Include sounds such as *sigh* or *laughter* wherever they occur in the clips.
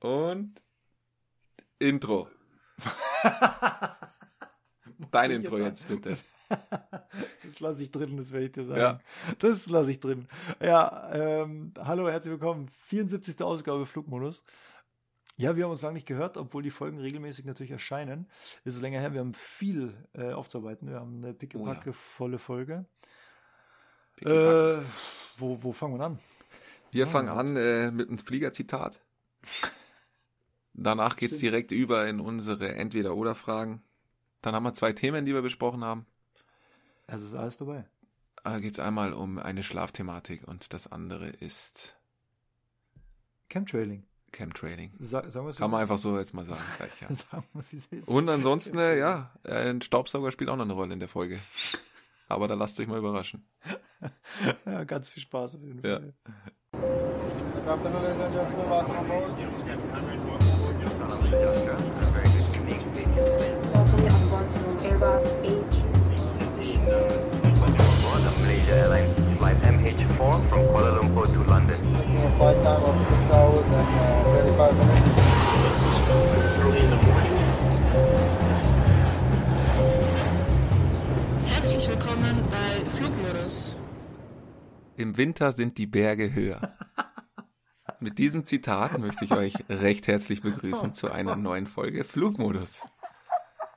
Und Intro. *laughs* Dein Intro jetzt, bitte. *laughs* Das lasse ich drin, das werde ich dir sagen. Ja. Das lasse ich drin. Ja, ähm, hallo, herzlich willkommen. 74. Ausgabe Flugmodus. Ja, wir haben uns lange nicht gehört, obwohl die Folgen regelmäßig natürlich erscheinen. Ist es länger her, wir haben viel äh, aufzuarbeiten. Wir haben eine pickepacke Oh ja. volle Folge. Pickepacke. Äh, wo, wo fangen wir an? Wir fangen an äh, mit einem Fliegerzitat. *laughs* Danach geht's Stimmt. direkt über in unsere Entweder-Oder-Fragen. Dann haben wir zwei Themen, die wir besprochen haben. Also ist alles dabei. Da geht's einmal um eine Schlafthematik und das andere ist Chemtrailing. Chemtrailing. Sa sagen es, Kann man es einfach so jetzt mal sagen. Gleich, ja. *laughs* Sagen wir es, wie es ist. Und ansonsten, äh, ja, *laughs* äh, ein Staubsauger spielt auch noch eine Rolle in der Folge. Aber da lasst euch mal überraschen. *laughs* Ja, ganz viel Spaß auf jeden Ja. Fall. Welcome Im Winter sind die Berge höher. Mit diesem Zitat möchte ich euch recht herzlich begrüßen zu einer neuen Folge Flugmodus.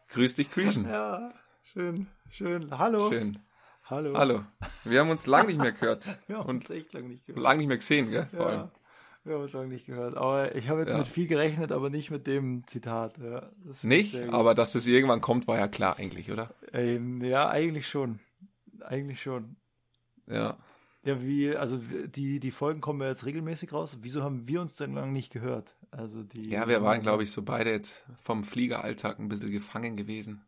Grüß dich, Creation. Ja, schön, schön. Hallo. Schön. Hallo. Hallo. Wir haben uns lang nicht mehr gehört. *laughs* Wir haben uns echt lange nicht gehört. lang nicht mehr gesehen, gell? Vor allem. Ja, wir haben uns lange nicht gehört. Aber ich habe jetzt Ja. mit viel gerechnet, aber nicht mit dem Zitat. Ja, Nicht, aber dass es irgendwann kommt, war ja klar eigentlich, oder? Ähm, ja, eigentlich schon. Eigentlich schon. Ja. Ja, wie, also die, die Folgen kommen ja jetzt regelmäßig raus. Wieso haben wir uns denn lange nicht gehört? Also die. Ja, wir waren, glaube ich, so beide jetzt vom Fliegeralltag ein bisschen gefangen gewesen.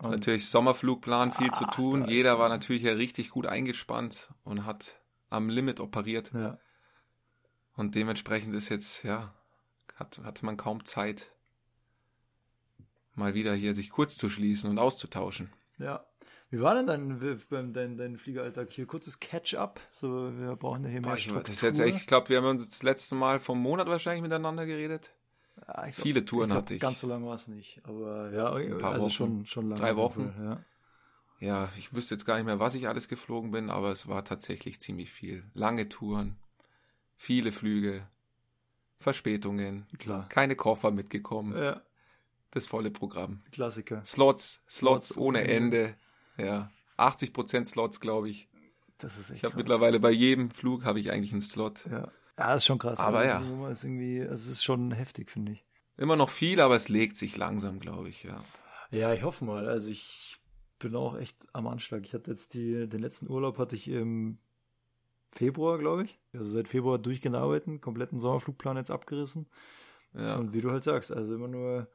Ist natürlich Sommerflugplan, viel zu Ah, tun. da ist Jeder er. war natürlich ja richtig gut eingespannt und hat am Limit operiert. Ja, Und dementsprechend ist jetzt, ja, hat, hat man kaum Zeit, mal wieder hier sich kurz zu schließen und auszutauschen. ja. Wie war denn dein, dein, dein, Fliegeralltag hier? Kurzes Catch-up. So, wir brauchen ja hier mehr Boah, ich, Struktur. das ist jetzt echt, ich glaube, wir haben uns das letzte Mal vom Monat wahrscheinlich miteinander geredet. Ja, ich viele Touren glaub, hatte ich. Ganz so lange war es nicht. Aber ja, paar also Wochen. schon, schon lange. Drei Wochen. Fall, Ja. Ja, ich wüsste jetzt gar nicht mehr, was ich alles geflogen bin, aber es war tatsächlich ziemlich viel. Lange Touren, viele Flüge, Verspätungen, Klar. keine Koffer mitgekommen, Ja, das volle Programm. Klassiker. Slots, Slots Slots ohne Ende. Ja, 80% Slots, glaube ich. Das ist echt Ich habe mittlerweile bei jedem Flug habe ich eigentlich einen Slot. Ja. ja, ist schon krass. Aber Also, ja. die Nummer Ist irgendwie, also es ist schon heftig, finde ich. Immer noch viel, aber es legt sich langsam, glaube ich, ja. Ja, ich hoffe mal. Also ich bin auch echt am Anschlag. Ich hatte jetzt die, den letzten Urlaub hatte ich im Februar, glaube ich. Also seit Februar durchgehend arbeiten, kompletten Sommerflugplan jetzt abgerissen. Ja, Und wie du halt sagst, also immer nur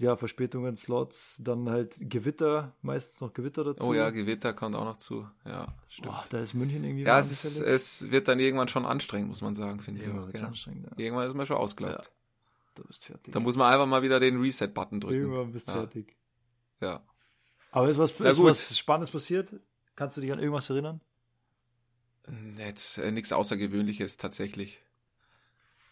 ja, Verspätungen, Slots, dann halt Gewitter, meistens noch Gewitter dazu. oh ja, Gewitter kommt auch noch zu. Ja, stimmt. Boah, da ist München irgendwie ja, es, ist, es wird dann irgendwann schon anstrengend, muss man sagen, finde ich Irgendwann auch. ja. Irgendwann ist man schon ausgelaugt. Du bist fertig. Da muss man einfach mal wieder den Reset-Button drücken. Irgendwann bist du ja. fertig. Ja. Aber ist was, ist was Spannendes passiert? Kannst du dich an irgendwas erinnern? Jetzt äh, nichts Außergewöhnliches tatsächlich.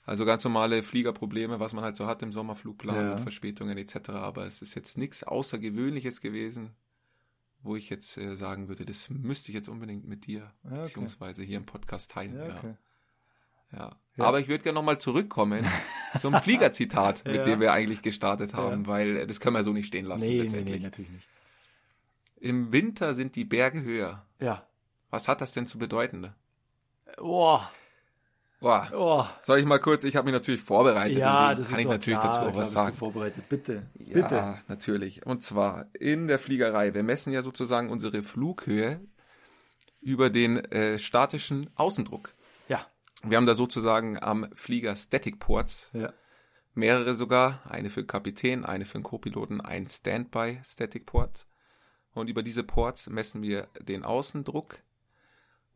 Also ganz normale Fliegerprobleme, was man halt so hat im Sommerflugplan Ja. und Verspätungen etc. Aber es ist jetzt nichts Außergewöhnliches gewesen, wo ich jetzt äh, sagen würde, das müsste ich jetzt unbedingt mit dir okay. beziehungsweise hier im Podcast teilen. Ja, okay. ja. Ja. Aber ich würde gerne nochmal zurückkommen *laughs* zum Fliegerzitat, mit dem wir eigentlich gestartet haben, weil äh, das können wir so nicht stehen lassen Nee, nee, letztendlich. nee, natürlich nicht. Im Winter sind die Berge höher. Ja. Was hat das denn zu bedeuten? Boah, Boah, oh. Soll ich mal kurz, ich habe mich natürlich vorbereitet, Ja, das kann ist ich natürlich klar, dazu auch was sagen. vorbereitet. Bitte, Ja, bitte. natürlich. Und zwar in der Fliegerei. Wir messen ja sozusagen unsere Flughöhe über den äh, statischen Außendruck. Ja, Wir haben da sozusagen am Flieger Static Ports ja, mehrere sogar, eine für den Kapitän, eine für den Co-Piloten, ein Standby Static Port. Und über diese Ports messen wir den Außendruck.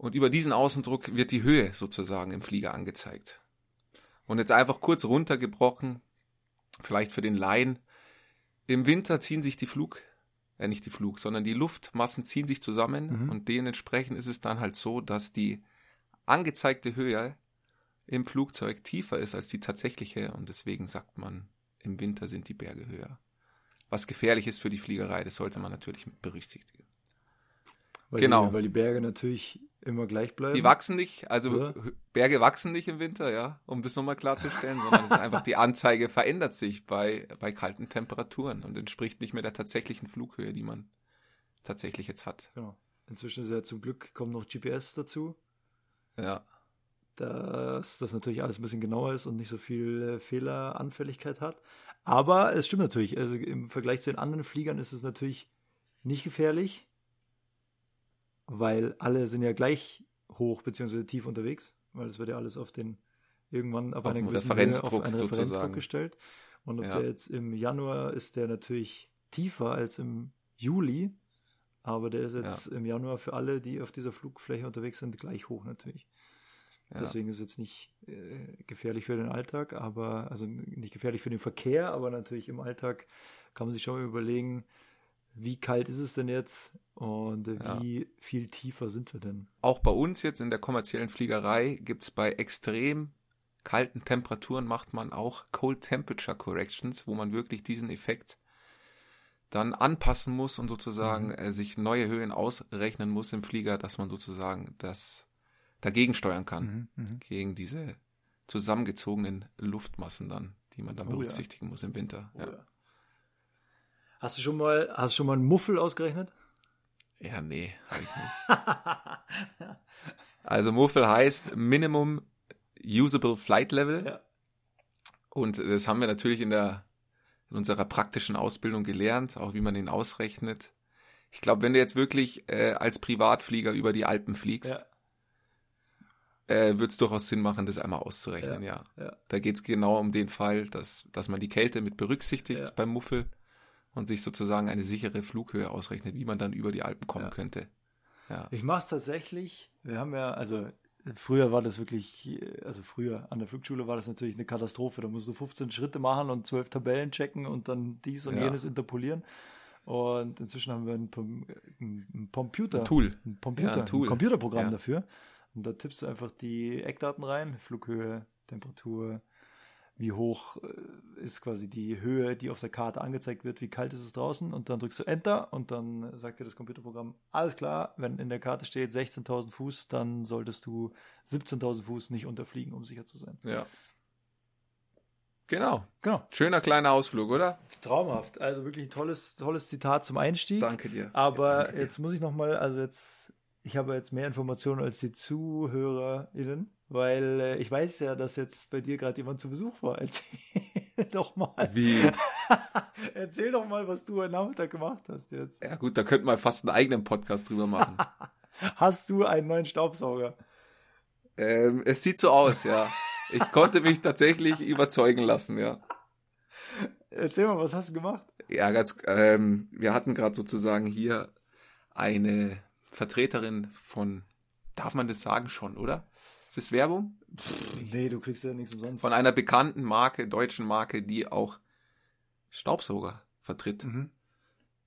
Und über diesen Außendruck wird die Höhe sozusagen im Flieger angezeigt. Und jetzt einfach kurz runtergebrochen, vielleicht für den Laien. Im Winter ziehen sich die Flug, äh nicht die Flug, sondern die Luftmassen ziehen sich zusammen Mhm. und dementsprechend ist es dann halt so, dass die angezeigte Höhe im Flugzeug tiefer ist als die tatsächliche und deswegen sagt man, im Winter sind die Berge höher. Was gefährlich ist für die Fliegerei, das sollte man natürlich mit berücksichtigen. Weil Genau. Die, weil die Berge natürlich immer gleich bleiben. Die wachsen nicht, also Oder? Berge wachsen nicht im Winter, ja, um das nochmal klarzustellen, sondern es ist einfach die Anzeige verändert sich bei, bei kalten Temperaturen und entspricht nicht mehr der tatsächlichen Flughöhe, die man tatsächlich jetzt hat. Genau. Inzwischen ist ja zum Glück kommt noch GPS dazu, Ja, dass das natürlich alles ein bisschen genauer ist und nicht so viel äh, Fehleranfälligkeit hat. Aber es stimmt natürlich, also im Vergleich zu den anderen Fliegern ist es natürlich nicht gefährlich, weil alle sind ja gleich hoch bzw. tief unterwegs, weil es wird ja alles auf den irgendwann Auf einer einen gewissen Referenzdruck Höhe auf einen sozusagen. Referenzdruck gestellt. Und ob Ja. der jetzt im Januar ist der natürlich tiefer als im Juli, aber der ist jetzt im Januar für alle, die auf dieser Flugfläche unterwegs sind, gleich hoch natürlich. ja. Deswegen ist es jetzt nicht äh, gefährlich für den Alltag, aber also nicht gefährlich für den Verkehr, aber natürlich im Alltag kann man sich schon überlegen, wie kalt ist es denn jetzt und äh, Ja. wie viel tiefer sind wir denn? Auch bei uns jetzt in der kommerziellen Fliegerei gibt's bei extrem kalten Temperaturen macht man auch Cold Temperature Corrections, wo man wirklich diesen Effekt dann anpassen muss und sozusagen Mhm. äh, sich neue Höhen ausrechnen muss im Flieger, dass man sozusagen das dagegen steuern kann, Mhm, gegen diese zusammengezogenen Luftmassen dann, die man dann Oh ja. berücksichtigen muss im Winter. Ja. Hast du schon mal, hast du schon mal einen Muffel ausgerechnet? ja, nee, habe ich nicht. *laughs* Also Muffel heißt Minimum Usable Flight Level. Ja. Und das haben wir natürlich in der in unserer praktischen Ausbildung gelernt, auch wie man den ausrechnet. Ich glaube, wenn du jetzt wirklich äh, als Privatflieger über die Alpen fliegst, Ja. äh, wird es durchaus Sinn machen, das einmal auszurechnen, ja. ja. Da geht es genau um den Fall, dass, dass man die Kälte mit berücksichtigt Ja. beim Muffel und sich sozusagen eine sichere Flughöhe ausrechnet, wie man dann über die Alpen kommen Ja. könnte. Ja. Ich mache es tatsächlich. Wir haben ja, also früher war das wirklich, also früher an der Flugschule war das natürlich eine Katastrophe. Da musst du 15 Schritte machen und 12 Tabellen checken und dann dies und Ja. jenes interpolieren. Und inzwischen haben wir ein, ein, ein Computer. Ein Tool. Ein Computer, Ja, ein Tool. Computerprogramm dafür. Und da tippst du einfach die Eckdaten rein, Flughöhe, Temperatur, wie hoch äh, ist quasi die Höhe, die auf der Karte angezeigt wird, wie kalt ist es draußen und dann drückst du Enter und dann sagt dir das Computerprogramm, alles klar, wenn in der Karte steht 16.000 Fuß, dann solltest du 17.000 Fuß nicht unterfliegen, um sicher zu sein. ja. Genau. Genau. Schöner kleiner Ausflug, oder? Traumhaft. Also wirklich ein tolles, tolles Zitat zum Einstieg. Danke dir. Aber Ja, danke dir. jetzt muss ich noch mal, also jetzt, ich habe jetzt mehr Informationen als die ZuhörerInnen, weil äh, ich weiß ja, dass jetzt bei dir gerade jemand zu Besuch war. *laughs* Erzähl doch mal. Wie? *laughs* Erzähl doch mal, was du heute Nachmittag gemacht hast jetzt. Ja gut, da könnten wir fast einen eigenen Podcast drüber machen. *laughs* Hast du einen neuen Staubsauger? ähm, es sieht so aus, ja. Ich konnte mich tatsächlich überzeugen lassen, ja. Erzähl mal, was hast du gemacht? Ja, ganz, ähm, wir hatten gerade sozusagen hier eine Vertreterin von, darf man das sagen schon, oder? Ist das Werbung? Nee, du kriegst ja nichts umsonst. Von einer bekannten Marke, deutschen Marke, die auch Staubsauger vertritt. Mhm.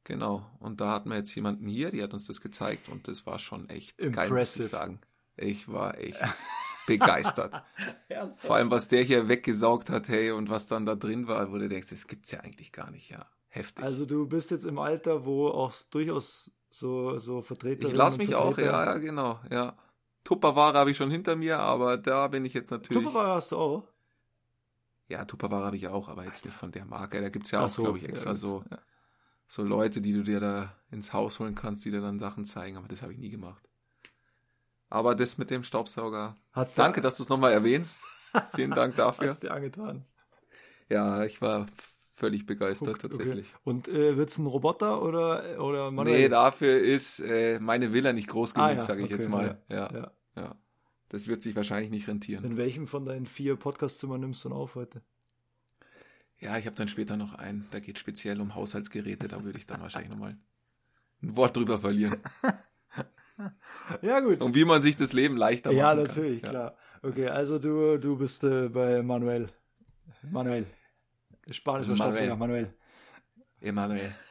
Genau. Und da hatten wir jetzt jemanden hier, die hat uns das gezeigt und das war schon echt geil, muss Impressive. ich sagen. Ich war echt *laughs* begeistert. Ernsthaft? Vor allem, was der hier weggesaugt hat, hey, und was dann da drin war, wo du denkst, das gibt's ja eigentlich gar nicht, ja. Heftig. Also du bist jetzt im Alter, wo auch durchaus so, so Vertreter. ich lasse mich auch, ja, ja, genau, ja. Tupperware habe ich schon hinter mir, aber da bin ich jetzt natürlich. Tupperware hast du auch? Ja, Tupperware habe ich auch, aber jetzt nicht von der Marke. Da gibt's ja Ach auch, so, glaube ich, extra ja, so, ja. so Leute, die du dir da ins Haus holen kannst, die dir dann Sachen zeigen, aber das habe ich nie gemacht. Aber das mit dem Staubsauger. Hat's Danke, dir, dass du es nochmal erwähnst. Vielen Dank *laughs* dafür. Hat's dir angetan. Ja, ich war völlig begeistert Okay. tatsächlich. Und äh, wird's ein Roboter oder, oder manuell? Nee, dafür ist äh, meine Villa nicht groß genug, Ah, ja, sage ich okay, jetzt mal. Ja, Ja. ja. Das wird sich wahrscheinlich nicht rentieren. In welchem von deinen vier Podcastzimmern nimmst du denn auf heute? Ja, ich habe dann später noch einen, da geht speziell um Haushaltsgeräte, da würde ich dann wahrscheinlich nochmal ein Wort drüber verlieren. *laughs* Ja, gut. Und wie man sich das Leben leichter machen ja, kann. natürlich, Ja. klar. Okay, also du, du bist äh, bei Manuel. Manuel. Spanischer Manuel. Staubsauger, Manuel. Emanuel. *laughs*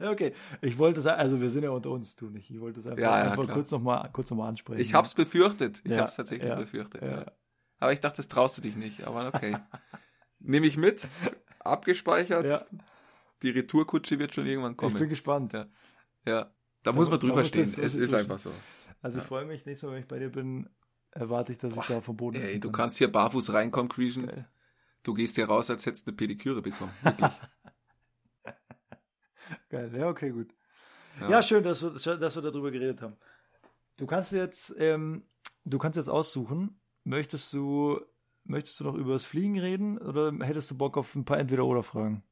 Okay. Ich wollte es, also wir sind ja unter uns, du nicht. Ich wollte es einfach, Ja, ja, einfach kurz nochmal kurz noch mal ansprechen. Ich hab's befürchtet. Ich Ja, hab's tatsächlich befürchtet. ja. Aber ich dachte, das traust du dich nicht. Aber okay. *laughs* Nehme ich mit. Abgespeichert. Die Retourkutsche wird schon irgendwann Ich bin kommen. gespannt. Ja. Ja. Da muss man da drüber stehen. Es ist einfach so. Also ich freue mich, nächstes Mal, wenn ich bei dir bin, erwarte ich, dass ich da vom Boden Ey, du kann. kannst hier barfuß reinkommen, Creation. Geil. Du gehst hier raus, als hättest du eine Pediküre bekommen. Wirklich. *laughs* Geil, ja, okay, gut. Ja, Ja. schön, dass wir, dass wir darüber geredet haben. Du kannst jetzt, ähm, du kannst jetzt aussuchen, möchtest du, möchtest du noch über das Fliegen reden oder hättest du Bock auf ein paar Entweder-Oder-Fragen?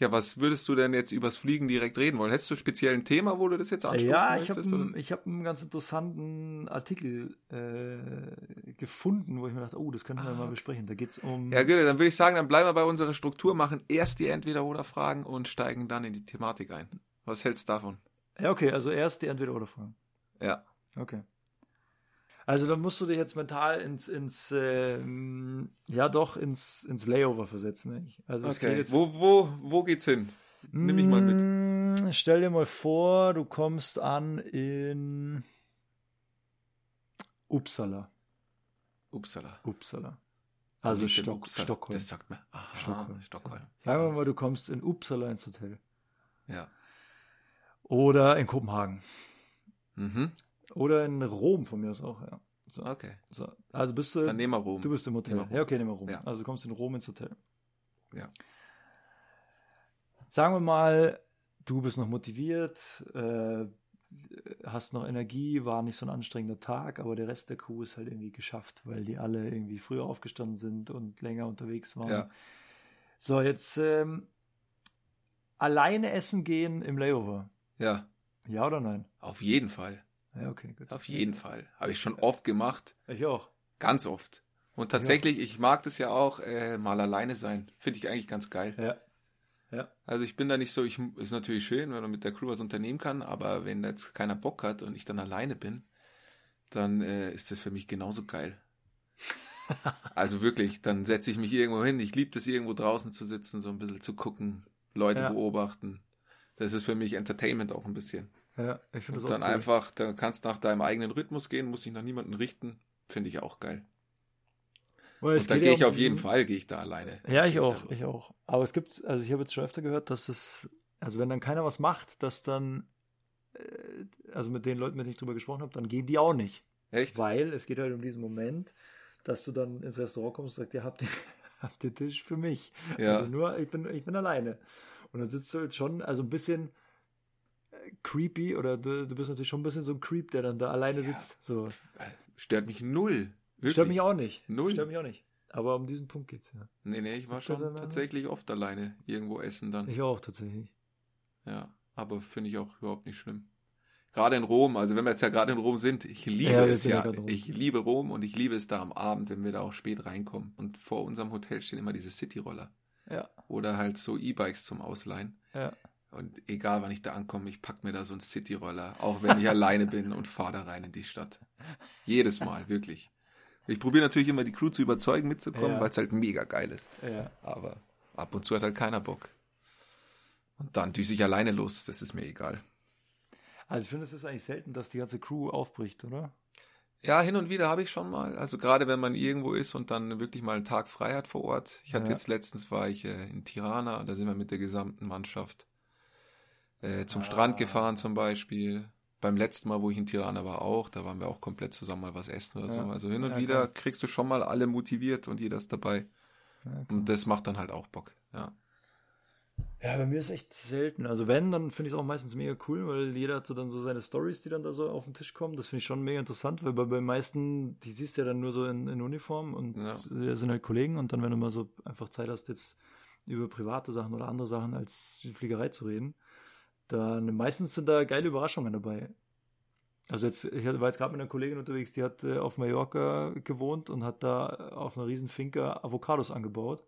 Ja, was würdest du denn jetzt übers Fliegen direkt reden wollen? Hättest du speziell ein Thema, wo du das jetzt anstoßen Ja, ich habe möchtest? oder? ich hab einen ganz interessanten Artikel äh, gefunden, wo ich mir dachte, oh, das könnten wir Ah, mal besprechen. Da geht's um. Ja, gut, dann würde ich sagen, dann bleiben wir bei unserer Struktur, machen erst die Entweder-Oder-Fragen und steigen dann in die Thematik ein. Was hältst du davon? ja, okay, also erst die Entweder-Oder-Fragen. Ja. Okay. Also dann musst du dich jetzt mental ins, ins ähm, ja doch, ins, ins Layover versetzen. Eigentlich. Also Okay. jetzt, Wo, wo, wo geht's hin? Nimm mich mal mit. Mm, Stell dir mal vor, du kommst an in Uppsala. Uppsala. Uppsala. Also Stock, Uppsala. Stockholm. Das sagt man. Aha, Stockholm. Stockholm. Sagen wir mal, du kommst in Uppsala ins Hotel. Ja. Oder in Kopenhagen. Mhm. Oder in Rom von mir aus auch, ja. So, Okay. so. Also bist du. Dann nehmen wir Rom. Du bist im Hotel. Ja, okay, nehmen wir Rom. Ja. Also du kommst in Rom ins Hotel. Ja. Sagen wir mal, du bist noch motiviert, äh, hast noch Energie, war nicht so ein anstrengender Tag, aber der Rest der Crew ist halt irgendwie geschafft, weil die alle irgendwie früher aufgestanden sind und länger unterwegs waren. Ja. So, jetzt ähm, alleine essen gehen im Layover. Ja. Ja oder nein? Auf jeden Fall. Ja, okay, gut. Auf jeden Fall. Habe ich schon oft gemacht. Ich auch. Ganz oft. Und tatsächlich, ich mag das ja auch, äh, mal alleine sein. Finde ich eigentlich ganz geil. Ja. Ja. Also ich bin da nicht so, ich ist natürlich schön, wenn man mit der Crew was unternehmen kann, aber wenn jetzt keiner Bock hat und ich dann alleine bin, dann äh, ist das für mich genauso geil. *laughs* also wirklich, dann setze ich mich irgendwo hin. Ich liebe das irgendwo draußen zu sitzen, so ein bisschen zu gucken, Leute Ja. beobachten. Das ist für mich Entertainment auch ein bisschen. Ja, ich finde das Und auch dann cool. einfach, dann kannst nach deinem eigenen Rhythmus gehen, muss sich nach niemanden richten. Finde ich auch geil. Weil Und da gehe ja ich auf jeden Fall, gehe ich da alleine. Ja, ich auch, ich auch. Aber es gibt, also ich habe jetzt schon öfter gehört, dass es, also wenn dann keiner was macht, dass dann, äh, also mit den Leuten, mit denen ich drüber gesprochen habe, dann gehen die auch nicht. Echt? Weil es geht halt um diesen Moment, dass du dann ins Restaurant kommst und sagst, ihr habt den, *laughs* habt den Tisch für mich. Ja. Also nur, ich bin, ich bin alleine. Und dann sitzt du halt schon, also ein bisschen creepy oder du, du bist natürlich schon ein bisschen so ein Creep, der dann da alleine sitzt. So. Stört mich null. Wirklich. Stört mich auch nicht. Null. Stört mich auch nicht. Aber um diesen Punkt geht's ja. Nee, nee, ich war schon tatsächlich oft alleine irgendwo essen dann. Ich auch tatsächlich. Ja, aber finde ich auch überhaupt nicht schlimm. Gerade in Rom, also wenn wir jetzt ja gerade in Rom sind, ich liebe Ja, es ja ja. Ich liebe Rom und ich liebe es da am Abend, wenn wir da auch spät reinkommen. Und vor unserem Hotel stehen immer diese Cityroller Ja, oder halt so E-Bikes zum Ausleihen. ja. Und egal, wann ich da ankomme, ich pack mir da so einen Cityroller, auch wenn ich *laughs* alleine bin und fahre da rein in die Stadt. Jedes Mal, wirklich. Ich probiere natürlich immer die Crew zu überzeugen, mitzukommen, Ja. weil es halt mega geil ist. Ja. Aber ab und zu hat halt keiner Bock. Und dann düse ich alleine los, das ist mir egal. Also ich finde, es ist eigentlich selten, dass die ganze Crew aufbricht, oder? Ja, hin und wieder habe ich schon mal. Also gerade wenn man irgendwo ist und dann wirklich mal einen Tag frei hat vor Ort. Ich hatte Ja. jetzt letztens war ich äh, in Tirana, da sind wir mit der gesamten Mannschaft äh, zum Ah. Strand gefahren zum Beispiel. Beim letzten Mal, wo ich in Tirana war, auch, da waren wir auch komplett zusammen mal was essen oder so. Ja. Also hin und Ja, wieder klar. kriegst du schon mal alle motiviert und jeder ist dabei. Ja, Und das macht dann halt auch Bock. Ja. Ja, bei mir ist echt selten. Also wenn, dann finde ich es auch meistens mega cool, weil jeder hat so dann so seine Stories, die dann da so auf den Tisch kommen. Das finde ich schon mega interessant, weil bei, bei den meisten, die siehst du ja dann nur so in, in Uniform und Ja. sind halt Kollegen und dann, wenn du mal so einfach Zeit hast, jetzt über private Sachen oder andere Sachen als die Fliegerei zu reden, dann meistens sind da geile Überraschungen dabei. Also jetzt, ich war jetzt gerade mit einer Kollegin unterwegs, die hat äh, auf Mallorca gewohnt und hat da auf einer riesen Finca Avocados angebaut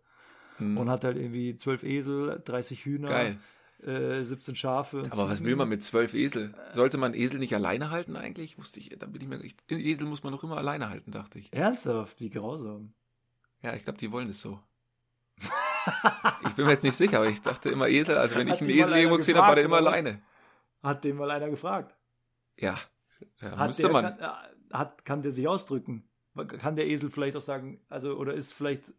Mhm. und hat halt irgendwie zwölf Esel, 30 Hühner, Geil. äh, 17 Schafe. Aber was will man mit zwölf Esel? Sollte man Esel nicht alleine halten eigentlich? Wusste ich, da bin ich mir, ich, Esel muss man doch immer alleine halten, dachte ich. Ernsthaft, wie grausam. Ja, ich glaube, die wollen es so. Ich bin mir jetzt nicht sicher, aber ich dachte immer Esel, also wenn Hat ich einen Esel irgendwo gesehen habe, war der immer alleine. Hat den mal einer gefragt. Ja, ja Hat müsste der, man. Kann, äh, hat, kann der sich ausdrücken? kann der Esel vielleicht auch sagen, also, oder ist vielleicht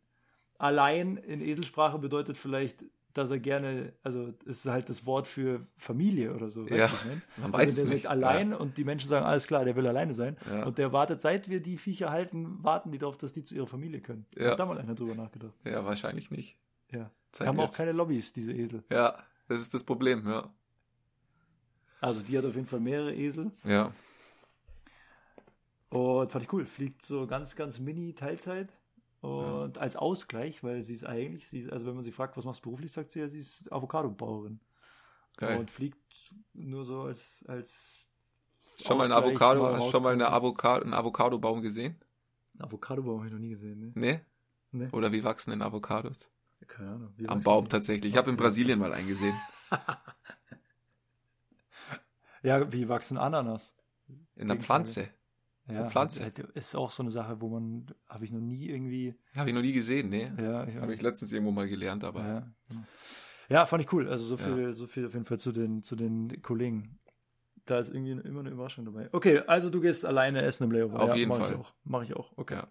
allein in Eselsprache bedeutet vielleicht, dass er gerne, also ist halt das Wort für Familie oder so. weißt Ja, du, was ich mein? man also weiß es der nicht. sagt allein und die Menschen sagen, alles klar, der will alleine sein. Ja. Und der wartet, seit wir die Viecher halten, warten die darauf, dass die zu ihrer Familie können. Ja. Hat da mal einer drüber nachgedacht. Ja, wahrscheinlich nicht. Ja. Die Zeig haben mir auch jetzt. keine Lobbys, diese Esel. Ja, das ist das Problem, ja. Also die hat auf jeden Fall mehrere Esel. Ja, Und fand ich cool. Fliegt so ganz, ganz mini Teilzeit. Und als Ausgleich, weil sie ist eigentlich, sie ist, also wenn man sie fragt, was machst du beruflich, sagt sie ja, sie ist Avocado-Bauerin. Und fliegt nur so als, als Schon mal ein Avocado, mal hast schon mal eine. Avocado, einen Avocadobaum gesehen? Avocado-Baum habe ich noch nie gesehen, ne? Nee? ne? Oder wie wachsen denn Avocados? Keine Ahnung. Am Baum tatsächlich. Ich habe in. Brasilien mal einen gesehen. *laughs* Ja, wie wachsen Ananas? In der. Pflanze. Ist eine Pflanze. halt, Ist auch so eine Sache, wo man, habe ich noch nie irgendwie, Habe ich noch nie gesehen, nee. ja, ich, Habe ich letztens irgendwo mal gelernt, aber Ja, genau. ja, fand ich cool. Also so viel, so viel auf jeden Fall zu den, zu den Kollegen. Da ist irgendwie immer eine Überraschung dabei. Okay, also du gehst alleine essen im Layover. Auf ja, jeden mach Fall. Ich auch. Mach ich auch. Okay. ja.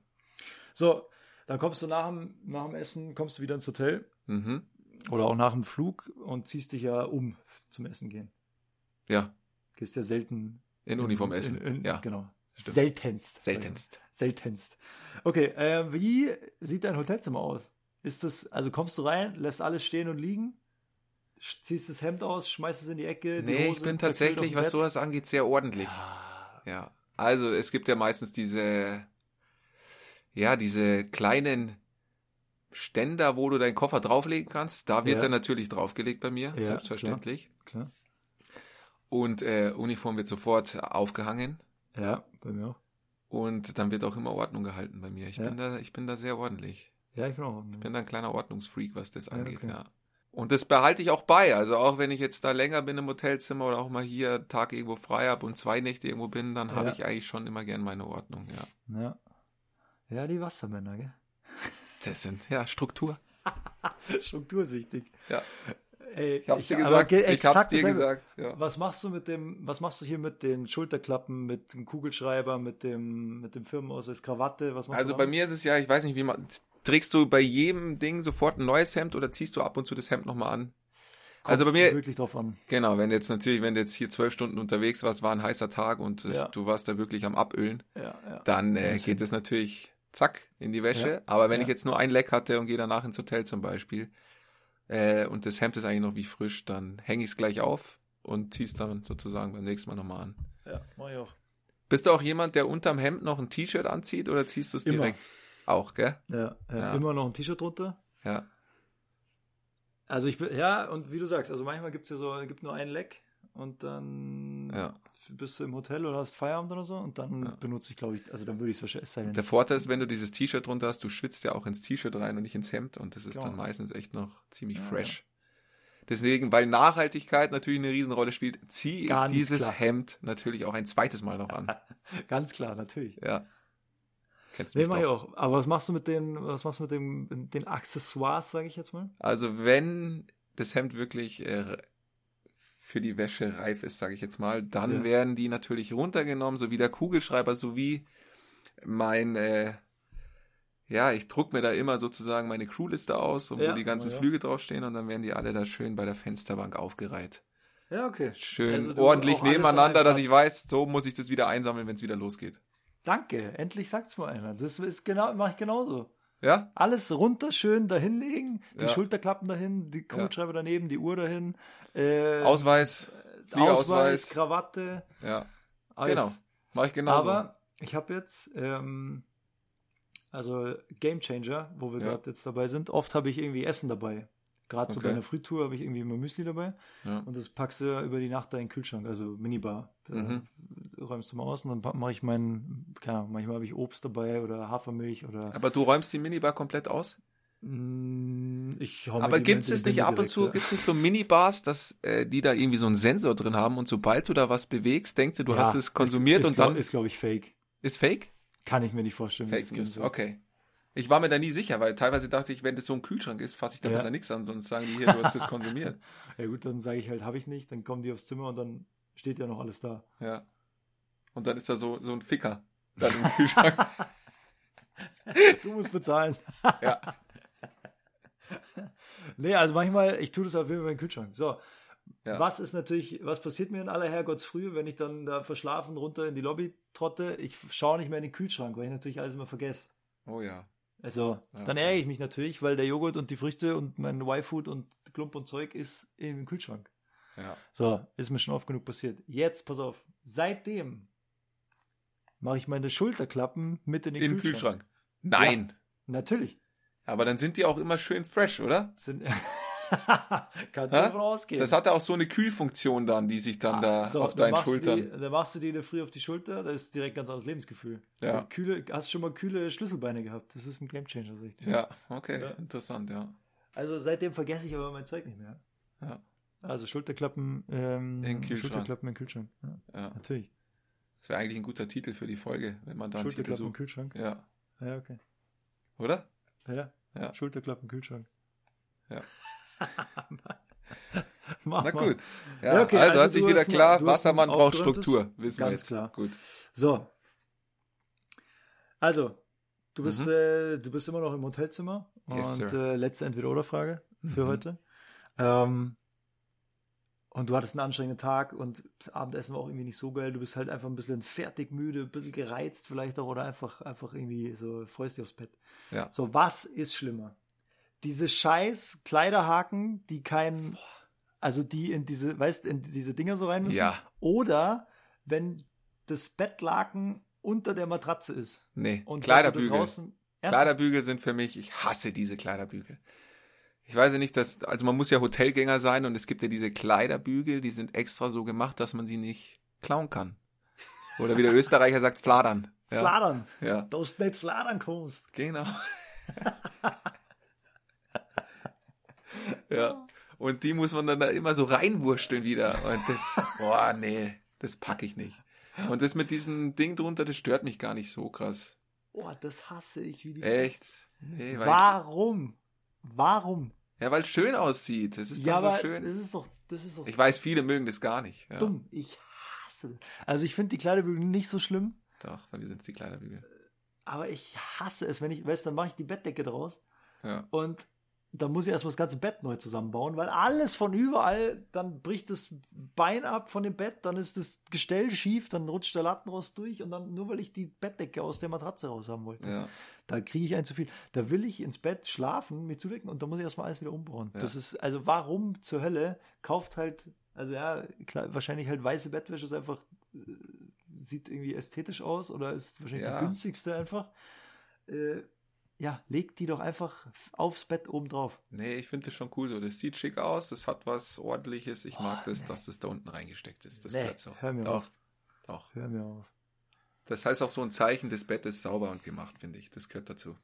So, dann kommst du nach dem, nach dem Essen, kommst du wieder ins Hotel Mhm. oder auch nach dem Flug und ziehst dich ja um zum Essen gehen. Ja, Gehst ja selten in Uniform essen. in, in, ja, Genau. Stimmt. Seltenst. seltenst. Seltenst. Okay, äh, wie sieht dein Hotelzimmer aus? Ist das, also kommst du rein, lässt alles stehen und liegen, ziehst das Hemd aus, schmeißt es in die Ecke? die Nee, Hose ich bin tatsächlich, was sowas angeht, sehr ordentlich. Ah, Ja. Also es gibt ja meistens diese, ja, diese kleinen Ständer, wo du deinen Koffer drauflegen kannst. Da wird Ja. er natürlich draufgelegt bei mir, Ja, selbstverständlich. klar. Und äh, Uniform wird sofort aufgehangen. Ja, bei mir auch. Und dann wird auch immer Ordnung gehalten bei mir. Ich, Ja. bin, da, ich bin da sehr ordentlich. Ja, ich bin auch. Ich bin da ein kleiner Ordnungsfreak, was das angeht, okay. ja. Und das behalte ich auch bei. Also auch wenn ich jetzt da länger bin im Hotelzimmer oder auch mal hier Tag irgendwo frei habe und zwei Nächte irgendwo bin, dann habe ich eigentlich schon immer gern meine Ordnung, ja. Ja. Ja, die Wassermänner, gell? Das sind, ja, Struktur. *laughs* Struktur ist wichtig. Ja. Ey, Ich hab's dir aber gesagt. ge- Ich hab's dir gesagt, ja. Was machst du mit dem, was machst du hier mit den Schulterklappen, mit dem Kugelschreiber, mit dem, mit dem Firmenausweis, Krawatte? Was machst Also du bei mir ist es ja, ich weiß nicht, wie man, trägst du bei jedem Ding sofort ein neues Hemd oder ziehst du ab und zu das Hemd nochmal an? also bei mir, wirklich drauf an. genau, wenn jetzt natürlich, wenn du jetzt hier zwölf Stunden unterwegs warst, war ein heißer Tag und Ja. du warst da wirklich am Abölen, Ja, dann äh, Das geht es natürlich zack in die Wäsche. Ja. Aber wenn Ja. ich jetzt nur ein Leck hatte und gehe danach ins Hotel zum Beispiel äh, und das Hemd ist eigentlich noch wie frisch, dann hänge ich es gleich auf und zieh's dann sozusagen beim nächsten Mal nochmal an. Ja, mach ich auch. Bist du auch jemand, der unterm Hemd noch ein T-Shirt anzieht oder ziehst du es direkt? Auch, gell? Ja, ja, Ja. immer noch ein T-Shirt drunter. Ja. Also ich bin, ja, und wie du sagst, also manchmal gibt's ja so, gibt nur ein Leck und dann Ja. bist du im Hotel oder hast Feierabend oder so und dann Ja. benutze ich, glaube ich, also dann würde ich es wahrscheinlich es sei denn, Der Vorteil ist, wenn du dieses T-Shirt drunter hast, du schwitzt ja auch ins T-Shirt rein und nicht ins Hemd und das ist Genau. dann meistens echt noch ziemlich Ja, fresh. Deswegen, weil Nachhaltigkeit natürlich eine Riesenrolle spielt, ziehe ich dieses klar. Hemd natürlich auch ein zweites Mal noch an. *laughs* Ganz klar, natürlich. Ja. Kennst Nee, mach ich auch. Aber was machst du mit den, was machst du mit dem, den Accessoires, sage ich jetzt mal? Also wenn das Hemd wirklich äh, für die Wäsche reif ist, sage ich jetzt mal, dann Ja. werden die natürlich runtergenommen, so wie der Kugelschreiber, sowie mein, äh, ja, ich druck mir da immer sozusagen meine Crewliste aus, und Ja, wo die ganzen ja. Flüge draufstehen und dann werden die alle da schön bei der Fensterbank aufgereiht. Ja, okay. Schön Also ordentlich nebeneinander, dass ich weiß, so muss ich das wieder einsammeln, wenn es wieder losgeht. Danke, endlich sagt's mal einer. Das ist genau, mache ich genauso. Ja? Alles runter schön dahinlegen, die Ja. Schulterklappen dahin, die Kugelschreiber daneben, die Uhr dahin, äh, Ausweis, Ausweis, Fliegeausweis. Krawatte, Ja, alles. genau. Mach ich genauso. Aber ich habe jetzt, ähm, also Game Changer, wo wir Ja. gerade jetzt dabei sind, oft habe ich irgendwie Essen dabei. Gerade so Okay. bei einer Frühtour habe ich irgendwie immer Müsli dabei. Ja. Und das packst du über die Nacht da in den Kühlschrank, also Minibar. Da Mhm. räumst du mal aus und dann mache ich meinen, keine Ahnung, manchmal habe ich Obst dabei oder Hafermilch oder. Aber du räumst die Minibar komplett aus? Mm, ich hau Aber gibt es nicht ab und direkt, zu, ja. gibt es nicht so Minibars, dass äh, die da irgendwie so einen Sensor drin haben und sobald du da was bewegst, denkst du, du Ja, hast es konsumiert ist, ist, und dann glaub- Ist, glaube ich, fake. ist Fake? Kann ich mir nicht vorstellen. Fake News, okay. Ich war mir da nie sicher, weil teilweise dachte ich, wenn das so ein Kühlschrank ist, fasse ich da Ja. besser nichts an, sonst sagen die hier, du hast das *laughs* konsumiert. Ja gut, dann sage ich halt, habe ich nicht, dann kommen die aufs Zimmer und dann steht ja noch alles da. Ja. Und dann ist da so, so ein Ficker dann im Kühlschrank. *laughs* du musst bezahlen. *laughs* Ja. Nee, also manchmal, ich tue das auf jeden Fall den Kühlschrank. So. Ja. Was ist natürlich, was passiert mir in aller Herrgottsfrühe, wenn ich dann da verschlafen runter in die Lobby trotte? Ich schaue nicht mehr in den Kühlschrank, weil ich natürlich alles immer vergesse. Oh ja. Also, Ja. dann ärgere ich mich natürlich, weil der Joghurt und die Früchte und mein Y-Food und Klump und Zeug ist im Kühlschrank. Ja. So, ist mir schon oft genug passiert. Jetzt, pass auf, seitdem mache ich meine Schulterklappen mit in den In Kühlschrank. Kühlschrank. Nein. Natürlich. Aber dann sind die auch immer schön fresh, oder? Sind, *laughs* *laughs* kannst du Hä? davon ausgehen. Das hat ja auch so eine Kühlfunktion dann, die sich dann da Ah, So, auf dann deinen du Schultern. Die, dann machst du die in der Früh auf die Schulter, das ist direkt ganz anderes Lebensgefühl. Ja. Kühle, hast du schon mal kühle Schlüsselbeine gehabt? Das ist ein Gamechanger, dir. Ja, okay, Ja. interessant, ja. Also seitdem vergesse ich aber mein Zeug nicht mehr. Ja, Also Schulterklappen, ähm, In. Schulterklappen im Kühlschrank. Ja, ja. natürlich. Das wäre eigentlich ein guter Titel für die Folge, wenn man da einen Titel Schulterklappen im sucht. Kühlschrank. Ja, Ja, okay. oder? Ja. Ja. Schulterklappen im Kühlschrank. Ja. *laughs* Mach Na gut. Ja, okay, also, also hat sich wieder klar, Wassermann braucht Struktur, wissen wir Ganz jetzt. klar. Gut. So. Also, du bist, Mhm. äh, du bist immer noch im Hotelzimmer. Yes, und äh, letzte Entweder-Oder-Frage für Mhm. heute. Ähm, und du hattest einen anstrengenden Tag und Abendessen war auch irgendwie nicht so geil. Du bist halt einfach ein bisschen fertig, müde, ein bisschen gereizt vielleicht auch oder einfach, einfach irgendwie so freust dich aufs Bett. Ja. So, was ist schlimmer? Diese scheiß Kleiderhaken, die kein, also die in diese, weißt, in diese Dinger so rein müssen? Ja. Oder wenn das Bettlaken unter der Matratze ist. Nee, Und Kleiderbügel. das draußen-? Kleiderbügel sind für mich, ich hasse diese Kleiderbügel. Ich weiß ja nicht, dass, also man muss ja Hotelgänger sein und es gibt ja diese Kleiderbügel, die sind extra so gemacht, dass man sie nicht klauen kann. Oder wie der *laughs* Österreicher sagt, fladern. Ja, Fladern. Ja, Dass du nicht fladern kannst. genau. *laughs* ja. Und die muss man dann da immer so reinwursteln wieder. Und das, *laughs* boah, nee, das packe ich nicht. Und das mit diesem Ding drunter, das stört mich gar nicht so krass. Oh, das hasse ich wie die. Echt? Nee, weil Warum? Warum? Ja, weil es schön aussieht. Es ist Ja, dann so schön. das ist doch, das ist doch Ich weiß, viele mögen das gar nicht. Ja, dumm. Ich hasse. Also ich finde die Kleiderbügel nicht so schlimm, Doch, bei mir sind es die Kleiderbügel. aber ich hasse es, wenn ich, weißt du, dann mache ich die Bettdecke draus Ja. und dann muss ich erstmal das ganze Bett neu zusammenbauen, weil alles von überall, dann bricht das Bein ab von dem Bett, dann ist das Gestell schief, dann rutscht der Lattenrost durch und dann nur weil ich die Bettdecke aus der Matratze raus haben wollte. Ja. Da kriege ich ein zu viel. Da will ich ins Bett schlafen, mir zudecken und da muss ich erstmal alles wieder umbauen. Ja. Das ist, also warum zur Hölle kauft halt, also ja, klar, wahrscheinlich halt weiße Bettwäsche ist einfach, äh, sieht irgendwie ästhetisch aus oder ist wahrscheinlich Ja. die günstigste einfach. Äh, ja, legt die doch einfach aufs Bett oben drauf. Nee, ich finde das schon cool so. Das sieht schick aus, das hat was ordentliches. Ich mag Oh, das, nee. dass das da unten reingesteckt ist. Das Nee, gehört so. hör mir doch, auf. doch. Hör mir auf. Das heißt auch so ein Zeichen des Bettes sauber und gemacht, finde ich. Das gehört dazu.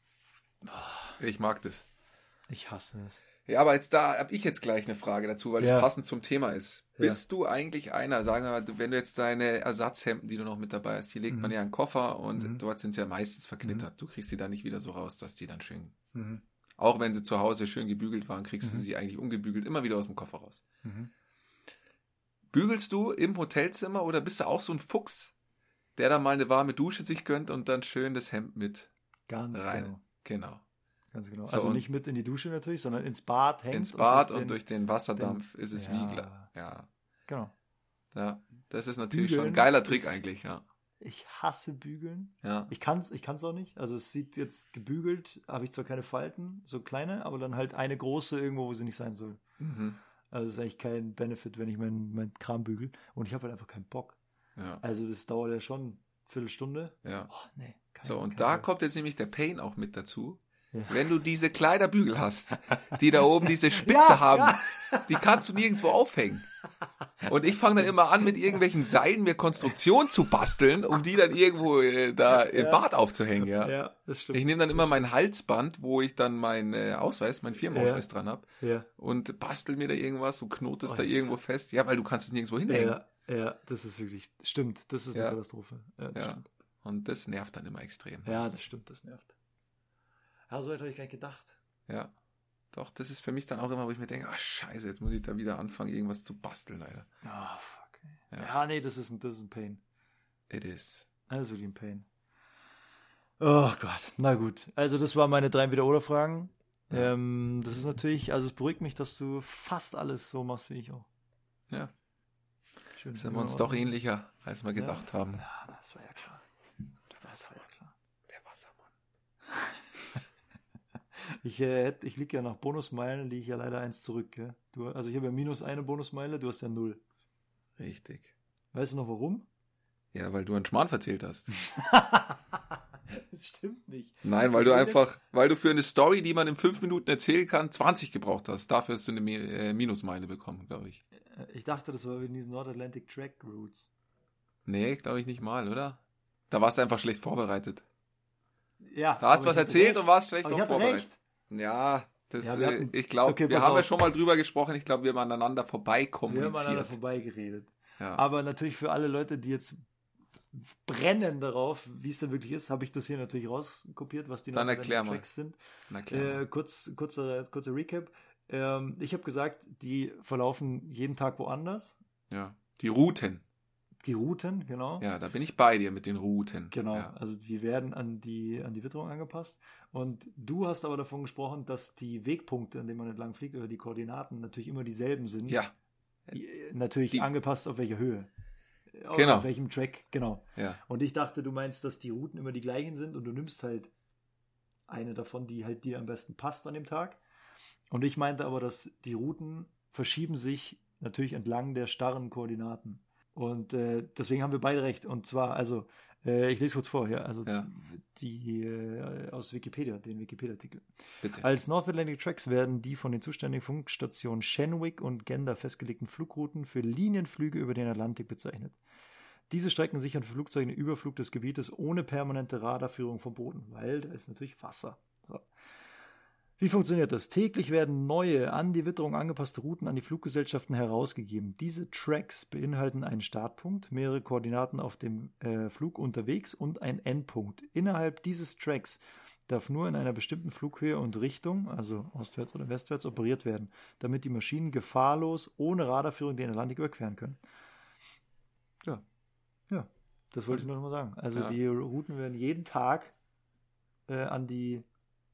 Ich mag das. Ich hasse es. Ja, aber jetzt da habe ich jetzt gleich eine Frage dazu, weil Ja. es passend zum Thema ist. Ja. Bist du eigentlich einer, sagen wir mal, wenn du jetzt deine Ersatzhemden, die du noch mit dabei hast, die legt Mhm. man ja in den Koffer und dort sind sie ja meistens verknittert. Du kriegst sie dann nicht wieder so raus, dass die dann schön, Mhm. auch wenn sie zu Hause schön gebügelt waren, kriegst du sie eigentlich ungebügelt immer wieder aus dem Koffer raus. Mhm. Bügelst du im Hotelzimmer oder bist du auch so ein Fuchs, der da mal eine warme Dusche sich gönnt und dann schön das Hemd mit Ganz rein? genau. Genau. Ganz genau. So, also nicht mit in die Dusche natürlich, sondern ins Bad hängt. Ins Bad und den- durch den Wasserdampf ist es ja. wie klar. Ja. Genau. Ja, das ist natürlich Bügeln schon ein geiler Trick ist- eigentlich, ja. Ich hasse Bügeln. Ja, Ich kann's, ich kann's auch nicht. Also es sieht jetzt gebügelt, habe ich zwar keine Falten, so kleine, aber dann halt eine große irgendwo, wo sie nicht sein soll. mhm. Also es ist eigentlich kein Benefit, wenn ich mein, mein Kram bügel. Und ich habe halt einfach keinen Bock. ja, Also das dauert ja schon eine Viertelstunde. ja. Oh, nee. Kein, So, und da Bock. kommt jetzt nämlich der Pain auch mit dazu. Ja. Wenn du diese Kleiderbügel hast, die da oben diese *laughs* Spitze Ja, haben, die kannst du nirgendwo aufhängen. Und ich fange dann immer an, mit irgendwelchen Seilen mir Konstruktion zu basteln, um die dann irgendwo äh, da im Ja. Bad aufzuhängen, ja. Ja, das stimmt. Ich nehme dann immer mein Halsband, wo ich dann meinen äh, Ausweis, meinen Firmenausweis Ja. dran hab ja. und bastel mir da irgendwas und knote es Oh, da ja. irgendwo fest. Ja, weil du kannst es nirgendwo hinhängen. ja, ja, das ist wirklich, stimmt, das ist eine Ja. Katastrophe. Ja, das Ja. Und das nervt dann immer extrem. Ja, das stimmt, das nervt. Ja, so hätte ich gar nicht gedacht. Ja. Doch, das ist für mich dann auch immer, wo ich mir denke, ah scheiße, jetzt muss ich da wieder anfangen, irgendwas zu basteln, leider. Ah, fuck. ey. Ja. Ja. nee, das ist ein, das ist ein Pain. It is. Das ist wirklich ein Pain. Oh Gott, na gut. Also das waren meine drei Wieder-Oder-Fragen. Ähm, das ist natürlich, also es beruhigt mich, dass du fast alles so machst wie ich auch. Ja, Schön. sind wir uns doch ähnlicher, als wir gedacht haben. Ja, war ja klar. Das war ja klar. Der Wassermann. Ich, äh, ich liege ja nach Bonusmeilen, liege ich ja leider eins zurück. Gell? Du, also ich habe ja minus eine Bonusmeile, du hast ja null. Richtig. Weißt du noch warum? Ja, weil du einen Schmarrn verzählt hast. *laughs* *laughs* Das stimmt nicht. Nein, weil du einfach, weil du für eine Story, die man in fünf Minuten erzählen kann, 20 gebraucht hast. Dafür hast du eine äh, Minusmeile bekommen, glaube ich. Äh, Ich dachte, das war wegen diesen Nordatlantic Track Routes. Nee, glaube ich nicht mal, oder? Da warst du einfach schlecht vorbereitet. Ja. Da hast du was erzählt und warst drauf hatte vorbereitet. recht. Ja, das, Ja, wir äh, hatten- ich glaube, Okay, wir haben ja auf. schon mal drüber gesprochen. Ich glaube, wir haben aneinander vorbei Wir haben aneinander vorbeigeredet. Ja. Aber natürlich für alle Leute, die jetzt brennen darauf, wie es denn wirklich ist, habe ich das hier natürlich rauskopiert, was die Dann erklär mal. Tracks sind. Äh, kurz, kurzer, kurzer Recap. Ähm, ich habe gesagt, die verlaufen jeden Tag woanders. ja. Die Routen. Die Routen, genau. Ja, da bin ich bei dir mit den Routen. Genau, Ja. also die werden an die, an die Witterung angepasst. Und du hast aber davon gesprochen, dass die Wegpunkte, an denen man entlang fliegt, oder die Koordinaten natürlich immer dieselben sind. ja, Die- Natürlich Die- angepasst auf welche Höhe. Genau. Auf welchem Track, genau. ja. Und ich dachte, du meinst, dass die Routen immer die gleichen sind und du nimmst halt eine davon, die halt dir am besten passt an dem Tag. Und ich meinte aber, dass die Routen verschieben sich natürlich entlang der starren Koordinaten. Und äh, deswegen haben wir beide recht. Und zwar, also, äh, ich lese kurz vor, ja, also Ja. die äh, aus Wikipedia, den Wikipedia-Artikel. Als North Atlantic Tracks werden die von den zuständigen Funkstationen Shenwick und Gander festgelegten Flugrouten für Linienflüge über den Atlantik bezeichnet. Diese Strecken sichern für Flugzeuge den Überflug des Gebietes ohne permanente Radarführung vom Boden, weil da ist natürlich Wasser. So. Wie funktioniert das? Täglich werden neue, an die Witterung angepasste Routen an die Fluggesellschaften herausgegeben. Diese Tracks beinhalten einen Startpunkt, mehrere Koordinaten auf dem äh, Flug unterwegs und einen Endpunkt. Innerhalb dieses Tracks darf nur in einer bestimmten Flughöhe und Richtung, also ostwärts oder westwärts, operiert werden, damit die Maschinen gefahrlos ohne Radarführung den Atlantik überqueren können. Ja. Ja, das wollte ich nur noch mal sagen. Also Ja. die Routen werden jeden Tag äh, an die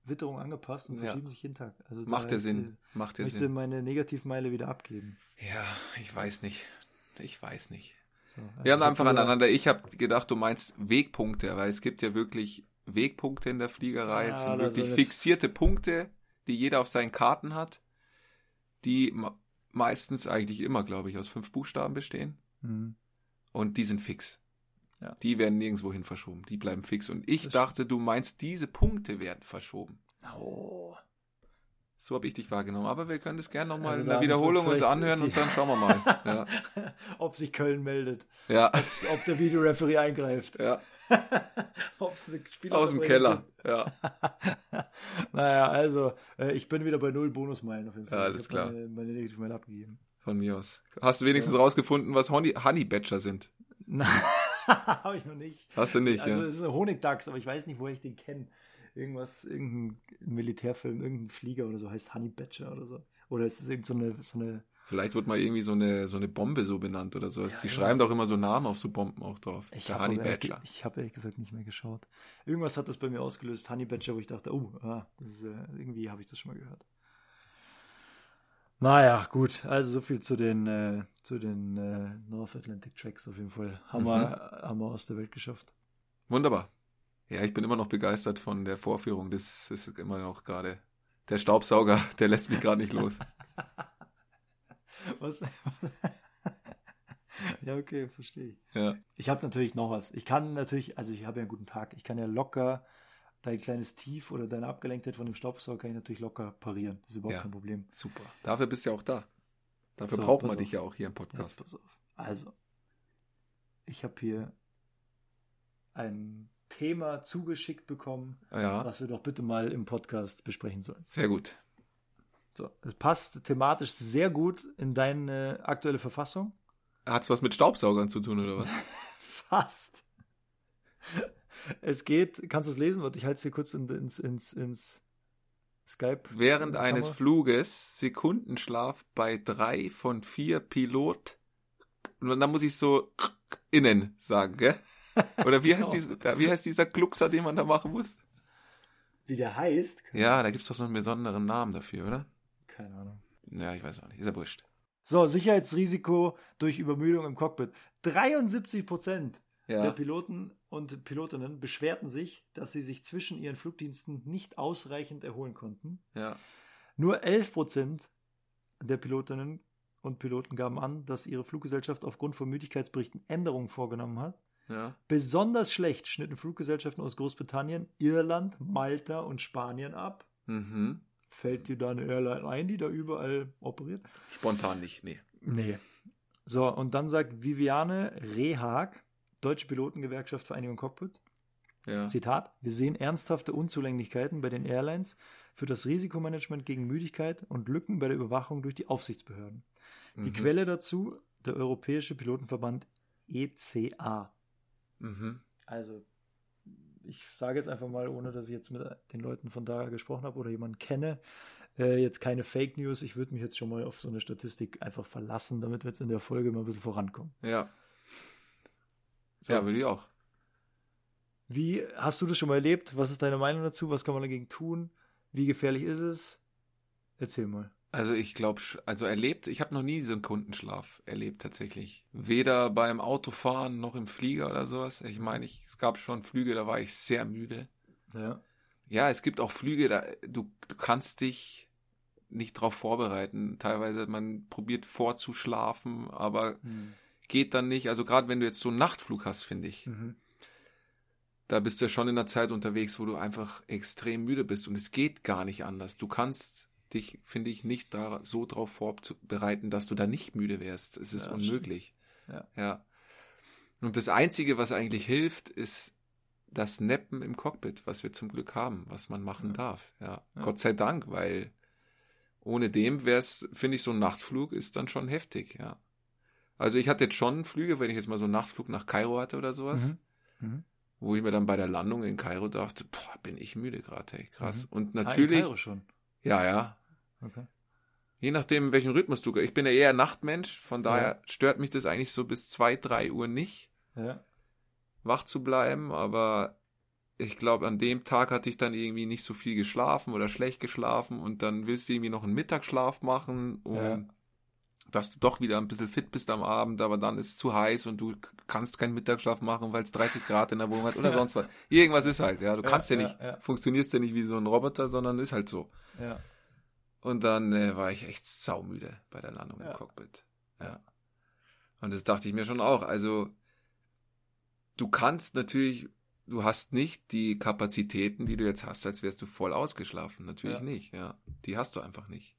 Witterung angepasst und Ja. verschieben sich jeden Tag. Also Macht der Sinn. Macht der möchte Sinn. meine Negativmeile wieder abgeben. Ja, ich weiß nicht. Ich weiß nicht. So, also Wir haben einfach aneinander. Ich habe gedacht, du meinst Wegpunkte, weil es gibt ja wirklich Wegpunkte in der Fliegerei. Ja, es wirklich fixierte Punkte, die jeder auf seinen Karten hat, die meistens eigentlich immer, glaube ich, aus fünf Buchstaben bestehen. Mhm. Und die sind fix. Ja. Die werden nirgendwo hin verschoben. Die bleiben fix. Und ich Das dachte, du meinst, diese Punkte werden verschoben. Oh. So habe ich dich wahrgenommen. Aber wir können das gerne nochmal Also in der Wiederholung uns anhören und dann schauen wir mal. Ja. *laughs* Ob sich Köln meldet. ja. Ob der Videoreferee eingreift. ja. *laughs* Aus dem Keller. gibt. Ja. *laughs* Naja, also, äh, ich bin wieder bei null Bonusmeilen auf jeden Fall. Ja, alles klar. Meine, meine Negativmeile abgegeben. Von mir aus. Hast du wenigstens rausgefunden, was Honey, Honey Badger sind? Na, *laughs* habe ich noch nicht. Hast du nicht, also, ja. es ist ein Honigdachs, aber ich weiß nicht, woher ich den kenne. Irgendwas, irgendein Militärfilm, irgendein Flieger oder so heißt Honey Badger oder so. Oder ist es irgend so eine, so eine Vielleicht wird mal irgendwie so eine, so eine Bombe so benannt oder sowas. Ja, Die schreiben doch immer so Namen auf so Bomben auch drauf. Ich Der Honey Badger. Ich habe ehrlich gesagt nicht mehr geschaut. Irgendwas hat das bei mir ausgelöst, Honey Badger, wo ich dachte, oh, ah, ist, äh, irgendwie habe ich das schon mal gehört. Naja, gut, also so viel zu den, äh, zu den äh, North Atlantic Tracks auf jeden Fall. Haben, Mhm. wir, haben wir aus der Welt geschafft. Wunderbar. Ja, ich bin immer noch begeistert von der Vorführung. Das ist immer noch gerade. Der Staubsauger, *laughs* der lässt mich gerade nicht los. *laughs* Was? *laughs* ja, okay, verstehe ich. Ja. Ich habe natürlich noch was. Ich kann natürlich, also ich habe ja einen guten Tag. Ich kann ja locker dein kleines Tief oder deine Abgelenktheit von dem Staubsauger kann ich natürlich locker parieren. Das ist überhaupt Ja. kein Problem. Super. Dafür bist du ja auch da. Dafür So, braucht man dich ja auch hier im Jetzt Podcast. auf. Also, ich habe hier ein Thema zugeschickt bekommen, Ja, was wir doch bitte mal im Podcast besprechen sollen. sehr gut. So, es passt thematisch sehr gut in deine aktuelle Verfassung. Hat's was mit Staubsaugern zu tun oder was? *laughs* Fast. Es geht, kannst du es lesen? Warte, ich halte es hier kurz in, ins, ins, ins Skype. Während eines Fluges Sekundenschlaf bei drei von vier Pilot. Und dann muss ich so innen sagen, gell? Oder wie heißt, *laughs* dieser, wie heißt dieser Gluckser, den man da machen muss? Wie der heißt? Ja, da gibt's doch so einen besonderen Namen dafür, oder? Keine Ahnung. Ja, ich weiß auch nicht. Ist ja wurscht. So, Sicherheitsrisiko durch Übermüdung im Cockpit. 73 Prozent der Ja. Piloten und Pilotinnen beschwerten sich, dass sie sich zwischen ihren Flugdiensten nicht ausreichend erholen konnten. Ja. Nur 11 Prozent der Pilotinnen und Piloten gaben an, dass ihre Fluggesellschaft aufgrund von Müdigkeitsberichten Änderungen vorgenommen hat. Ja. Besonders schlecht schnitten Fluggesellschaften aus Großbritannien, Irland, Malta und Spanien ab. Mhm. Fällt dir da eine Airline ein, die da überall operiert? Spontan nicht, nee. Nee. So, und dann sagt Viviane Rehag, Deutsche Pilotengewerkschaft Vereinigung Cockpit, Ja. Zitat, wir sehen ernsthafte Unzulänglichkeiten bei den Airlines für das Risikomanagement gegen Müdigkeit und Lücken bei der Überwachung durch die Aufsichtsbehörden. Die Mhm. Quelle dazu, der Europäische Pilotenverband ECA. Mhm. Also, ich sage jetzt einfach mal, ohne dass ich jetzt mit den Leuten von da gesprochen habe oder jemanden kenne, äh, jetzt keine Fake News. Ich würde mich jetzt schon mal auf so eine Statistik einfach verlassen, damit wir jetzt in der Folge mal ein bisschen vorankommen. Ja. So. Ja, würde ich auch. Wie hast du das schon mal erlebt? Was ist deine Meinung dazu? Was kann man dagegen tun? Wie gefährlich ist es? Erzähl mal. Also ich glaube, also erlebt, ich habe noch nie diesen Kundenschlaf erlebt tatsächlich. Weder beim Autofahren noch im Flieger oder sowas. Ich meine, ich, es gab schon Flüge, da war ich sehr müde. Ja. Ja, es gibt auch Flüge, da du, du kannst dich nicht drauf vorbereiten. Teilweise man probiert vorzuschlafen, aber Hm. Geht dann nicht. Also gerade wenn du jetzt so einen Nachtflug hast, finde ich, Mhm. da bist du ja schon in einer Zeit unterwegs, wo du einfach extrem müde bist und es geht gar nicht anders. Du kannst dich, finde ich, nicht da, so drauf vorbereiten, dass du da nicht müde wärst. Es ist Ja, unmöglich. Ja. ja. Und das Einzige, was eigentlich hilft, ist das Neppen im Cockpit, was wir zum Glück haben, was man machen Ja. darf. Ja. Ja. Gott sei Dank, weil ohne dem wäre es, finde ich, so ein Nachtflug ist dann schon heftig, ja. Also ich hatte jetzt schon Flüge, wenn ich jetzt mal so einen Nachtflug nach Kairo hatte oder sowas, Mhm. Mhm. wo ich mir dann bei der Landung in Kairo dachte, boah, bin ich müde gerade, hey, krass. Mhm. Und Ah, in natürlich, Kairo schon. ja, ja, Okay. je nachdem, welchen Rhythmus du, ich bin ja eher Nachtmensch, von daher stört mich das eigentlich so bis zwei, drei Uhr nicht, Ja. wach zu bleiben, aber ich glaube, an dem Tag hatte ich dann irgendwie nicht so viel geschlafen oder schlecht geschlafen und dann willst du irgendwie noch einen Mittagsschlaf machen, um Ja. Dass du doch wieder ein bisschen fit bist am Abend, aber dann ist es zu heiß und du kannst keinen Mittagsschlaf machen, weil es 30 Grad in der Wohnung hat oder sonst was. Irgendwas ist halt, ja. Du Ja, kannst ja, ja, nicht, ja. funktionierst ja nicht wie so ein Roboter, sondern ist halt so. Ja. Und dann äh, war ich echt saumüde bei der Landung Ja. im Cockpit. Ja. Und das dachte ich mir schon auch. Also, du kannst natürlich, du hast nicht die Kapazitäten, die du jetzt hast, als wärst du voll ausgeschlafen. Natürlich Ja. nicht, ja. Die hast du einfach nicht.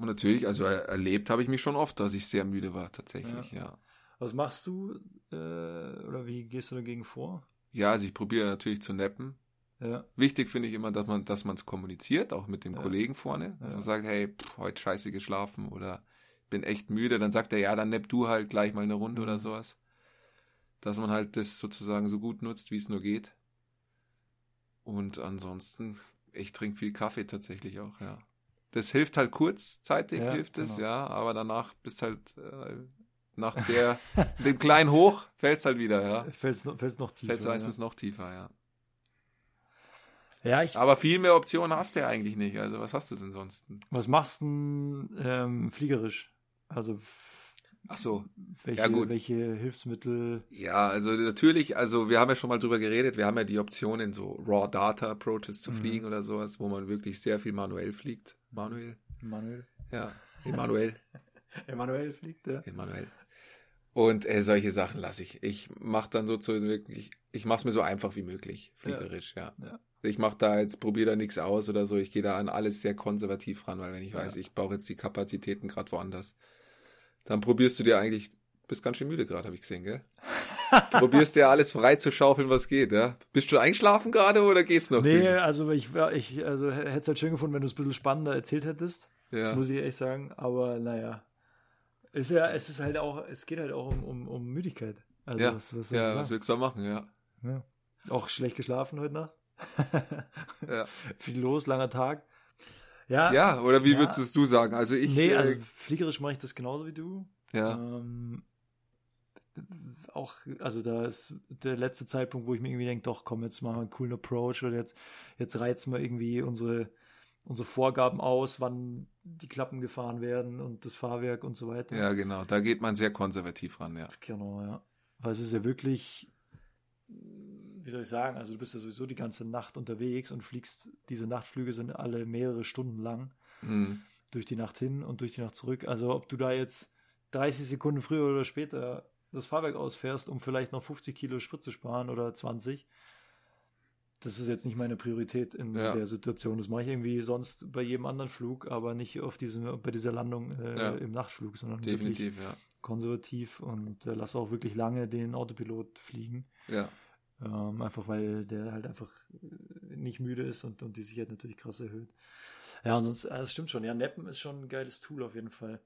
Und natürlich, also er, erlebt habe ich mich schon oft, dass ich sehr müde war, tatsächlich, ja. Was machst du äh, oder wie gehst du dagegen vor? Ja, also ich probiere natürlich zu nappen. Ja. Wichtig finde ich immer, dass man, dass man es kommuniziert, auch mit dem Ja. Kollegen vorne, dass Ja. man sagt, hey, pff, heute scheiße geschlafen oder bin echt müde, dann sagt er, ja, dann napp du halt gleich mal eine Runde oder Mhm. sowas. Dass man halt das sozusagen so gut nutzt, wie es nur geht. Und ansonsten, ich trinke viel Kaffee tatsächlich auch, ja. Das hilft halt kurzzeitig, Ja, hilft es, genau. ja, aber danach bist halt äh, nach der, *laughs* dem kleinen Hoch fällt's halt wieder, ja. Fällt's fällt's noch tiefer. Fällt's meistens noch tiefer, ja. ja. ja, ich, Aber viel mehr Optionen hast du ja eigentlich nicht. Also was hast du denn sonst? was machst du denn ähm, fliegerisch? Also Ach so. welche, Ja, gut. welche Hilfsmittel? Ja, also natürlich, also wir haben ja schon mal drüber geredet, wir haben ja die Optionen, so Raw Data Approaches zu Mhm. fliegen oder sowas, wo man wirklich sehr viel manuell fliegt. Manuel? Manuel. Ja, Emanuel. *laughs* Emanuel fliegt, ja. Emanuel. Und äh, solche Sachen lasse ich. Ich mache dann so zu wirklich, ich mache es mir so einfach wie möglich, fliegerisch, ja. Ja. Ich mache da jetzt, probiere da nichts aus oder so. Ich gehe da an alles sehr konservativ ran, weil wenn ich Ja. weiß, ich brauche jetzt die Kapazitäten gerade woanders, dann probierst du dir eigentlich, bist ganz schön müde gerade, habe ich gesehen, gell? Du probierst dir alles frei zu schaufeln, was geht, ja? Bist du eingeschlafen gerade oder geht's noch? Nee, also ich, ich also hätte es halt schön gefunden, wenn du es ein bisschen spannender erzählt hättest, ja. muss ich echt sagen. Aber naja. Ist ja, es ist halt auch, es geht halt auch um, um, um Müdigkeit. Also ja, was, was, ja was willst du da machen, ja? ja. Auch schlecht geschlafen heute Nacht. Ja, *laughs* Viel los, langer Tag. Ja, ja oder wie Ja. würdest es du sagen? Also ich, nee, äh, also fliegerisch mache ich das genauso wie du. ja, Ähm, auch, also da ist der letzte Zeitpunkt, wo ich mir irgendwie denke, doch, komm, jetzt machen wir einen coolen Approach oder jetzt, jetzt reizen wir irgendwie unsere, unsere Vorgaben aus, wann die Klappen gefahren werden und das Fahrwerk und so weiter. Ja, genau. Da geht man sehr konservativ ran, ja. Genau, ja. Weil es ist ja wirklich, wie soll ich sagen, also du bist ja sowieso die ganze Nacht unterwegs und fliegst, diese Nachtflüge sind alle mehrere Stunden lang Mhm. durch die Nacht hin und durch die Nacht zurück. Also ob du da jetzt 30 Sekunden früher oder später das Fahrwerk ausfährst, um vielleicht noch 50 Kilo Sprit zu sparen oder 20, das ist jetzt nicht meine Priorität in Ja. der Situation. Das mache ich irgendwie sonst bei jedem anderen Flug, aber nicht auf diesem, bei dieser Landung äh, Ja. im Nachtflug, sondern Definitiv, ja. konservativ und äh, lass auch wirklich lange den Autopilot fliegen. Ja. Ähm, einfach weil der halt einfach äh, nicht müde ist und, und die Sicherheit natürlich krass erhöht. Ja, und sonst, äh, das stimmt schon. Ja, Neppen ist schon ein geiles Tool auf jeden Fall.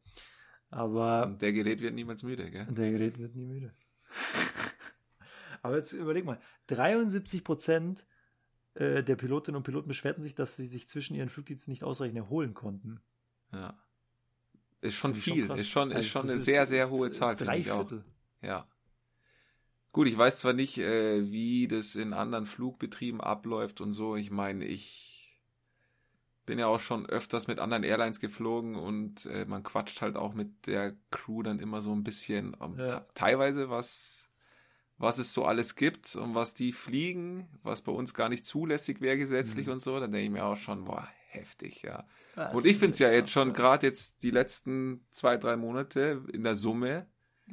Aber Und der Gerät wird niemals müde, gell? der Gerät wird nie müde. *laughs* Aber jetzt überleg mal, 73 Prozent äh, der Pilotinnen und Piloten beschwerten sich, dass sie sich zwischen ihren Flugdiensten nicht ausreichend erholen konnten. Ja. Ist schon viel, krass. ist schon, ist Also schon eine ist sehr, sehr hohe Zahl, finde ich auch. Ja. Gut, ich weiß zwar nicht, äh, wie das in anderen Flugbetrieben abläuft und so. Ich meine, ich bin ja auch schon öfters mit anderen Airlines geflogen und äh, man quatscht halt auch mit der Crew dann immer so ein bisschen um, Ja. te- teilweise was was es so alles gibt und was die fliegen, was bei uns gar nicht zulässig wäre gesetzlich Mhm. und so, dann denke ich mir auch schon, boah, heftig, ja. Ja, Und ich finde es ja jetzt schon, gerade jetzt die letzten zwei, drei Monate in der Summe,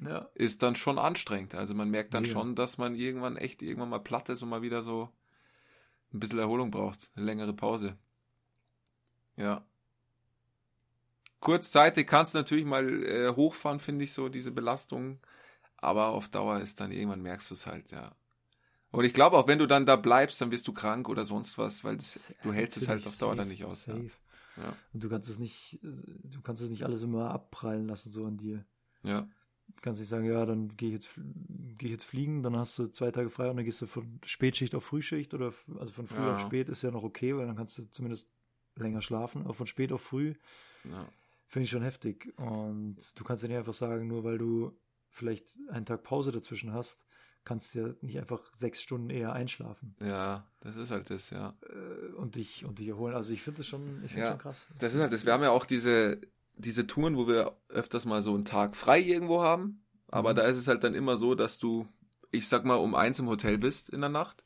Ja. ist dann schon anstrengend. Also man merkt dann Mega. schon, dass man irgendwann echt irgendwann mal platt ist und mal wieder so ein bisschen Erholung braucht. Eine längere Pause. Ja. Kurzzeitig kannst du natürlich mal äh, hochfahren, finde ich so, diese Belastung. Aber auf Dauer ist dann irgendwann merkst du es halt, ja. Und ich glaube auch, wenn du dann da bleibst, dann wirst du krank oder sonst was, weil das, du hältst es halt auf Dauer dann safe, nicht aus. Ja. Ja. Und du kannst es nicht, du kannst es nicht alles immer abprallen lassen, so an dir. ja. Du kannst nicht sagen, ja, dann gehe ich jetzt, gehe ich jetzt fliegen, dann hast du zwei Tage frei und dann gehst du von Spätschicht auf Frühschicht oder also von früh Ja. auf spät ist ja noch okay, weil dann kannst du zumindest länger schlafen, aber von spät auf früh ja. finde ich schon heftig. Und du kannst ja nicht einfach sagen, nur weil du vielleicht einen Tag Pause dazwischen hast, kannst du ja nicht einfach sechs Stunden eher einschlafen Ja, das ist halt das, ja. äh, und dich und dich erholen. Also ich finde das schon, ich finde Ja, schon krass. Das ist halt das. Wir haben ja auch diese, diese Touren, wo wir öfters mal so einen Tag frei irgendwo haben. Aber Mhm. da ist es halt dann immer so, dass du, ich sag mal, um eins im Hotel bist in der Nacht.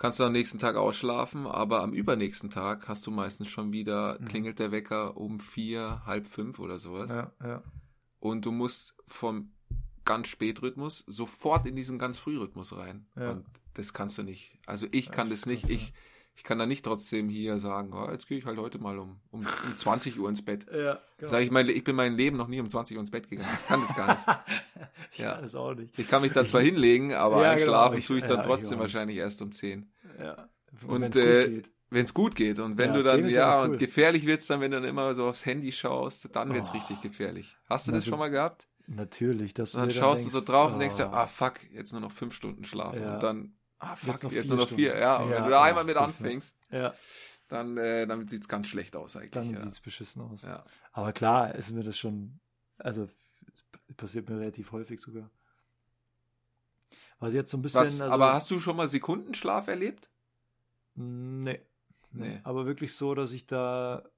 Kannst du am nächsten Tag ausschlafen, aber am übernächsten Tag hast du meistens schon wieder, Mhm. klingelt der Wecker um vier, halb fünf oder sowas. Ja, ja. Und du musst vom ganz Spätrhythmus sofort in diesen ganz Frührhythmus rein. Ja. Und das kannst du nicht. Also ich Ja, kann das das nicht. Ich, ich kann da nicht trotzdem hier sagen, oh, jetzt gehe ich halt heute mal um, um, um 20 Uhr ins Bett. *laughs* Ja, genau. Sag ich, mein, ich bin mein Leben noch nie um 20 Uhr ins Bett gegangen. Ich kann das gar nicht. *laughs* ja, Ja. das auch nicht. Ich kann mich da zwar *laughs* hinlegen, aber Ja, einschlafen genau. Ich- tue ich dann ja, ich trotzdem auch. wahrscheinlich erst um 10. Ja. Und, äh. Wenn es gut geht. Und wenn Ja, du dann, 10 ist ja, cool. und gefährlich wird's dann, wenn du dann immer so aufs Handy schaust, dann wird's Oh. richtig gefährlich. Hast du das schon mal gehabt? Natürlich, dass Und dann dir schaust du denkst, so drauf und oh, denkst dir, ah fuck, jetzt nur noch fünf Stunden schlafen. Ja. Und dann, ah fuck, noch jetzt, vier nur noch vier. Ja, und Ja, wenn du da einmal mit anfängst, *laughs* Ja, dann, äh, dann sieht's ganz schlecht aus eigentlich. dann ja. sieht's beschissen aus. ja. Aber klar ist mir das schon, also es passiert mir relativ häufig sogar. Was jetzt so ein bisschen, Was, also, aber hast du schon mal Sekundenschlaf erlebt? Nee. Nee. Nee. Aber wirklich so, dass ich da.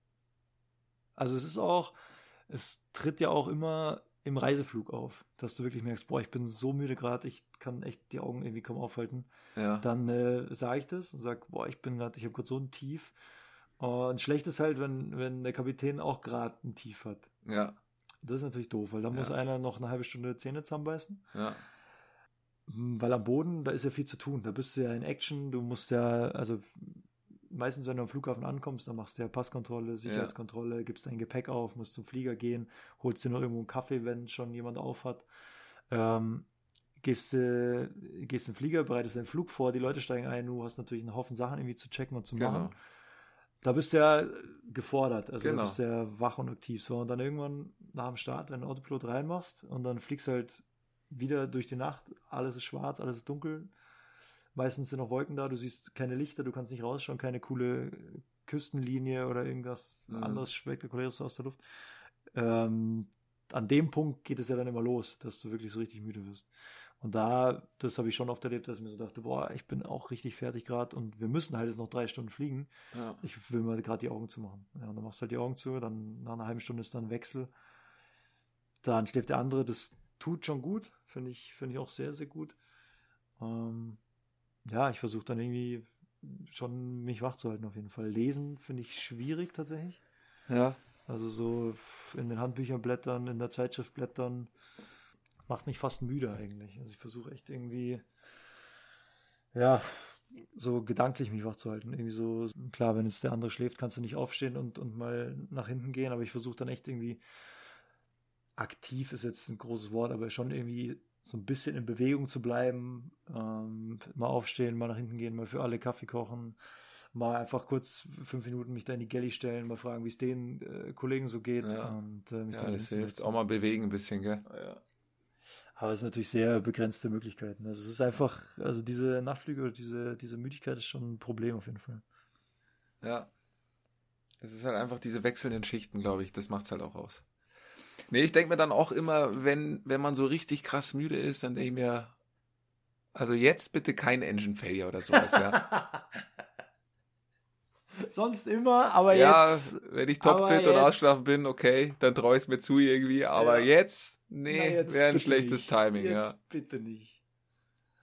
Also es ist auch, es tritt ja auch immer im Reiseflug auf, dass du wirklich merkst, boah, ich bin so müde gerade, ich kann echt die Augen irgendwie kaum aufhalten. Ja. Dann äh, sage ich das und sage, boah, ich bin gerade, ich habe gerade so ein Tief. Und schlecht ist halt, wenn, wenn der Kapitän auch gerade ein Tief hat. Ja. Das ist natürlich doof, weil da muss Ja. einer noch eine halbe Stunde Zähne zusammenbeißen. Ja. Weil am Boden, da ist ja viel zu tun. Da bist du ja in Action, du musst ja, also meistens, wenn du am Flughafen ankommst, dann machst du ja Passkontrolle, Sicherheitskontrolle, gibst dein Gepäck auf, musst zum Flieger gehen, holst dir noch irgendwo einen Kaffee, wenn schon jemand auf hat. Ähm, gehst, äh, gehst in den Flieger, bereitest deinen Flug vor, die Leute steigen ein, du hast natürlich einen Haufen Sachen irgendwie zu checken und zu Genau. machen. Da bist du ja gefordert, also Genau. bist du ja wach und aktiv. So, und dann irgendwann nach dem Start, wenn du Autopilot reinmachst und dann fliegst halt wieder durch die Nacht, alles ist schwarz, alles ist dunkel. Meistens sind noch Wolken da, du siehst keine Lichter, du kannst nicht rausschauen, keine coole Küstenlinie oder irgendwas Mhm. anderes Spektakuläres aus der Luft. Ähm, an dem Punkt geht es ja dann immer los, dass du wirklich so richtig müde wirst. Und da, das habe ich schon oft erlebt, dass ich mir so dachte, boah, ich bin auch richtig fertig gerade und wir müssen halt jetzt noch drei Stunden fliegen. Ja. Ich will mal gerade die Augen zumachen. Ja, und dann machst du halt die Augen zu, dann nach einer halben Stunde ist dann ein Wechsel. Dann schläft der andere, das tut schon gut, finde ich, finde ich auch sehr, sehr gut. Ähm, ja, ich versuche dann irgendwie schon mich wach zu halten auf jeden Fall. Lesen finde ich schwierig tatsächlich. Ja. Also so in den Handbüchern blättern, in der Zeitschrift blättern, macht mich fast müde eigentlich. Also ich versuche echt irgendwie, ja, so gedanklich mich wach zu halten. Irgendwie so, klar, wenn jetzt der andere schläft, kannst du nicht aufstehen und, und mal nach hinten gehen, aber ich versuche dann echt irgendwie, aktiv ist jetzt ein großes Wort, aber schon irgendwie so ein bisschen in Bewegung zu bleiben, ähm, mal aufstehen, mal nach hinten gehen, mal für alle Kaffee kochen, mal einfach kurz fünf Minuten mich da in die Galley stellen, mal fragen, wie es den äh, Kollegen so geht. Ja. Und, äh, mich Ja, dann das hilft. Auch mal bewegen ein bisschen, gell? Ja. Aber es sind natürlich sehr begrenzte Möglichkeiten. Also es ist einfach, also diese Nachtflüge oder diese, diese Müdigkeit ist schon ein Problem auf jeden Fall. Ja. Es ist halt einfach diese wechselnden Schichten, glaube ich. Das macht's halt auch aus. Nee, ich denke mir dann auch immer, wenn, wenn man so richtig krass müde ist, dann denke ich mir, also jetzt bitte kein Engine Failure oder sowas, ja. *laughs* Sonst immer, aber ja, jetzt. wenn ich topfit und ausschlafen bin, okay, dann traue ich es mir zu irgendwie, aber Ja. jetzt, nee, wäre ein schlechtes nicht. Timing, Jetzt bitte nicht.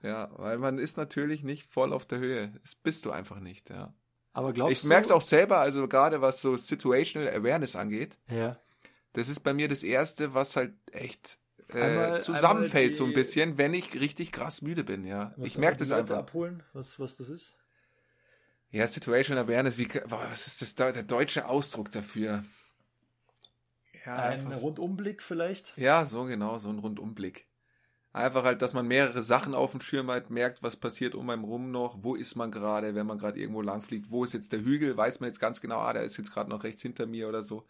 ja. Ja, weil man ist natürlich nicht voll auf der Höhe. Das bist du einfach nicht, ja. Aber glaubst Ich du? merke es auch selber, also gerade was so Situational Awareness angeht, Ja. Das ist bei mir das Erste, was halt echt äh, Einmal- zusammenfällt einmal so ein bisschen, wenn ich richtig krass müde bin, ja. Ich merke das einfach. abholen, was, was das ist? Ja, Situational Awareness, wie, was ist das, da- der deutsche Ausdruck dafür? Ja, Ein Rundumblick vielleicht? Ja, so genau, so ein Rundumblick. Einfach halt, dass man mehrere Sachen auf dem Schirm hat, merkt, was passiert um einem rum noch, wo ist man gerade, wenn man gerade irgendwo lang fliegt, wo ist jetzt der Hügel, weiß man jetzt ganz genau, ah, der ist jetzt gerade noch rechts hinter mir oder so.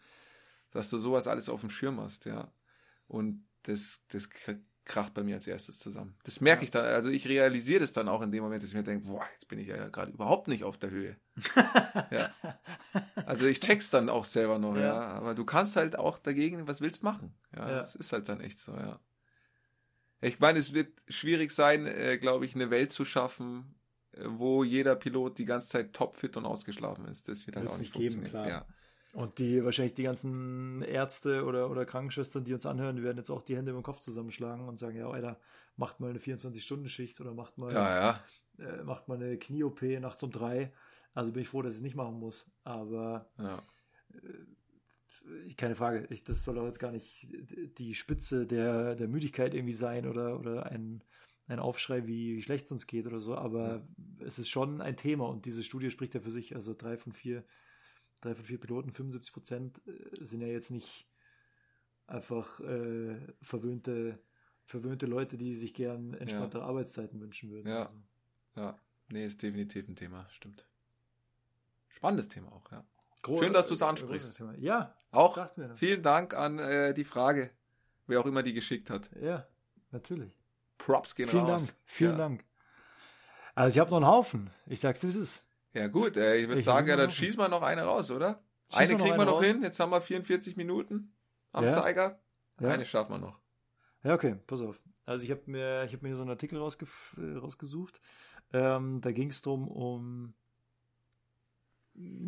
Dass du sowas alles auf dem Schirm hast, ja. Und das, das kr- kracht bei mir als erstes zusammen. Das merke ich dann, also ich realisiere das dann auch in dem Moment, dass ich mir denke, boah, jetzt bin ich ja gerade überhaupt nicht auf der Höhe. *laughs* ja. Also ich check's dann auch selber noch, ja. Ja. Aber du kannst halt auch dagegen, was willst machen. Ja, Ja. das ist halt dann echt so, ja. Ich meine, es wird schwierig sein, äh, glaube ich, eine Welt zu schaffen, äh, wo jeder Pilot die ganze Zeit topfit und ausgeschlafen ist. Das wird halt Wird's auch nicht nicht geben, funktionieren. klar. Ja. Und die wahrscheinlich die ganzen Ärzte oder, oder Krankenschwestern, die uns anhören, die werden jetzt auch die Hände über den Kopf zusammenschlagen und sagen, ja, Alter, macht mal eine 24-Stunden-Schicht oder macht mal, ja, ja. Äh, macht mal eine Knie-OP nachts um drei. Also bin ich froh, dass ich es nicht machen muss. Aber ja. äh, keine Frage, ich, das soll auch jetzt gar nicht die Spitze der, der Müdigkeit irgendwie sein oder, oder ein, ein Aufschrei, wie, wie schlecht es uns geht oder so, aber es ist schon ein Thema und diese Studie spricht ja für sich. Also drei von vier, drei von vier Piloten, 75 Prozent äh, sind ja jetzt nicht einfach äh, verwöhnte, verwöhnte Leute, die sich gern entspanntere Arbeitszeiten wünschen würden. Ja. Also, Ja. Nee, ist definitiv ein Thema, stimmt. Spannendes Thema auch, ja. gro- Schön, dass du's äh, ansprichst. Ja, Auch vielen Dank an äh, die Frage, wer auch immer die geschickt hat. Ja, natürlich. Props gehen Vielen raus. Dank, vielen ja. Dank. Also ich habe noch einen Haufen. Ich sag's wie es ist. Ja gut, äh, ich würde Ich sagen, ja, mal dann schießen wir noch eine raus, oder? Schießen eine kriegen wir noch raus? hin. Jetzt haben wir 44 Minuten am Ja. Zeiger. Ja. Eine schaffen wir noch. Ja, okay, pass auf. Also ich habe mir, ich hab mir hier so einen Artikel rausge äh, rausgesucht. Ähm, da ging es drum um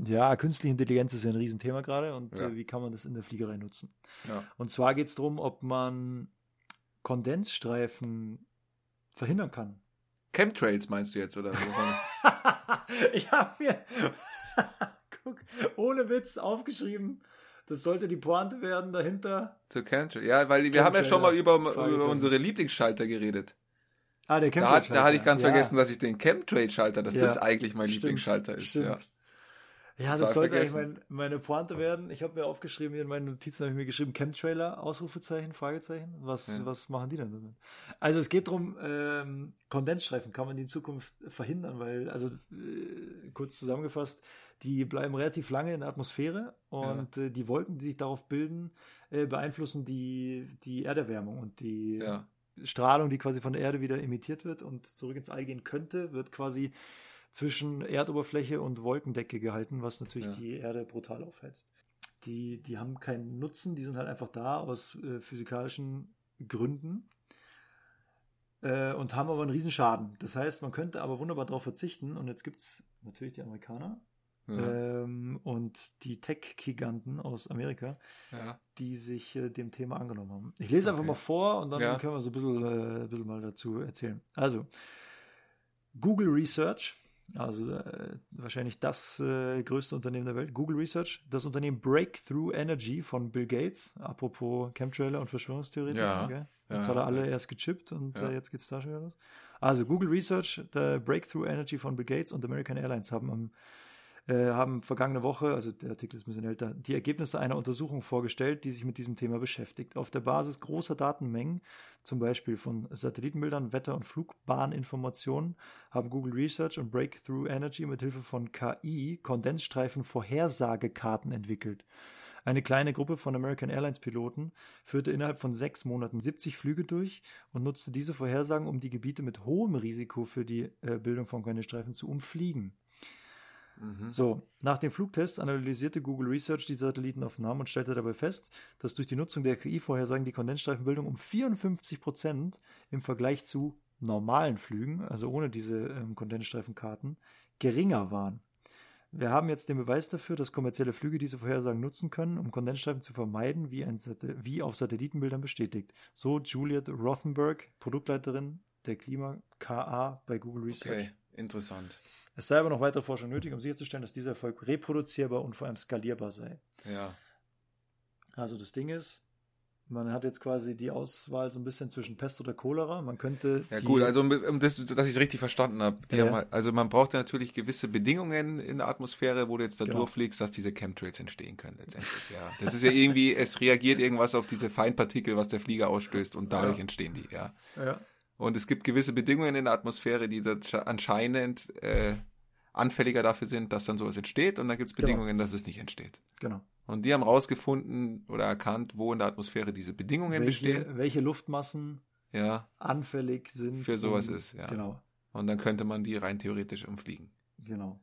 ja, künstliche Intelligenz ist ja ein Riesenthema gerade und Ja. äh, wie kann man das in der Fliegerei nutzen? Ja. Und zwar geht es darum, ob man Kondensstreifen verhindern kann. Chemtrails meinst du jetzt, oder? *laughs* *laughs* ich habe mir, *laughs* guck, ohne Witz aufgeschrieben, das sollte die Pointe werden dahinter. Zu Chemtrails. Ja, weil wir haben ja Chemtrail, schon mal über, über unsere Lieblingsschalter geredet. Ah, der Da, hat, da hatte ich ganz ja. vergessen, dass ich den Chemtrail-Schalter, dass Ja. das eigentlich mein Stimmt, Lieblingsschalter ist. stimmt. Ja. Ja, das sollte vergessen. eigentlich mein, meine Pointe werden. Ich habe mir aufgeschrieben, hier in meinen Notizen habe ich mir geschrieben, Chemtrailer, Ausrufezeichen, Fragezeichen. Was, Ja. was machen die denn damit? Also es geht darum, ähm, Kondensstreifen kann man die in Zukunft verhindern, weil, also äh, kurz zusammengefasst, die bleiben relativ lange in der Atmosphäre und äh, die Wolken, die sich darauf bilden, äh, beeinflussen die, die Erderwärmung und die Ja. Strahlung, die quasi von der Erde wieder emittiert wird und zurück ins All gehen könnte, wird quasi zwischen Erdoberfläche und Wolkendecke gehalten, was natürlich Ja. die Erde brutal aufheizt. die, die haben keinen Nutzen, die sind halt einfach da aus äh, physikalischen Gründen äh, und haben aber einen riesen Schaden. Das heißt, man könnte aber wunderbar darauf verzichten und jetzt gibt es natürlich die Amerikaner Ja. ähm, und die Tech-Giganten aus Amerika, ja. die sich äh, dem Thema angenommen haben. Ich lese einfach Okay. mal vor und dann Ja. können wir so ein bisschen, äh, ein bisschen mal dazu erzählen. Also, Google Research, also äh, wahrscheinlich das äh, größte Unternehmen der Welt, Google Research, das Unternehmen Breakthrough Energy von Bill Gates, apropos Chemtrailer und Verschwörungstheoretiker. Ja. gell? Ja, Jetzt hat er alle ja. erst gechippt und äh, jetzt geht's da schon wieder los. Also Google Research, der Breakthrough Energy von Bill Gates und American Airlines haben am äh, haben vergangene Woche, also der Artikel ist ein bisschen älter, die Ergebnisse einer Untersuchung vorgestellt, die sich mit diesem Thema beschäftigt. Auf der Basis großer Datenmengen, zum Beispiel von Satellitenbildern, Wetter- und Flugbahninformationen, haben Google Research und Breakthrough Energy mit Hilfe von KI Kondensstreifen Vorhersagekarten entwickelt. Eine kleine Gruppe von American Airlines Piloten führte innerhalb von sechs Monaten 70 Flüge durch und nutzte diese Vorhersagen, um die Gebiete mit hohem Risiko für die äh, Bildung von Kondensstreifen zu umfliegen. Mhm. So, nach den Flugtests analysierte Google Research die Satellitenaufnahmen und stellte dabei fest, dass durch die Nutzung der KI-Vorhersagen die Kondensstreifenbildung um 54 Prozent im Vergleich zu normalen Flügen, also ohne diese ähm, Kondensstreifenkarten, geringer waren. Wir haben jetzt den Beweis dafür, dass kommerzielle Flüge diese Vorhersagen nutzen können, um Kondensstreifen zu vermeiden, wie, wie auf Satellitenbildern bestätigt. So Juliet Rothenberg, Produktleiterin der Klima KA bei Google Research. Okay, interessant. Es sei aber noch weitere Forschung nötig, um sicherzustellen, dass dieser Erfolg reproduzierbar und vor allem skalierbar sei. Ja. Also das Ding ist, man hat jetzt quasi die Auswahl so ein bisschen zwischen Pest oder Cholera. Man könnte. Ja gut, also um, um das, dass ich es richtig verstanden habe. Ja. haben halt, also man braucht ja natürlich gewisse Bedingungen in der Atmosphäre, wo du jetzt da Genau. durchfliegst, dass diese Chemtrails entstehen können letztendlich. Ja, das ist ja irgendwie, es reagiert irgendwas auf diese Feinpartikel, was der Flieger ausstößt und dadurch Ja. entstehen die. Ja. Ja, Und es gibt gewisse Bedingungen in der Atmosphäre, die anscheinend äh, anfälliger dafür sind, dass dann sowas entsteht und dann gibt es Genau. Bedingungen, dass es nicht entsteht. genau. Und die haben rausgefunden oder erkannt, wo in der Atmosphäre diese Bedingungen bestehen. Welche, welche Luftmassen Ja. anfällig sind. Für sowas um- ist, ja. Genau, Und dann könnte man die rein theoretisch umfliegen. genau.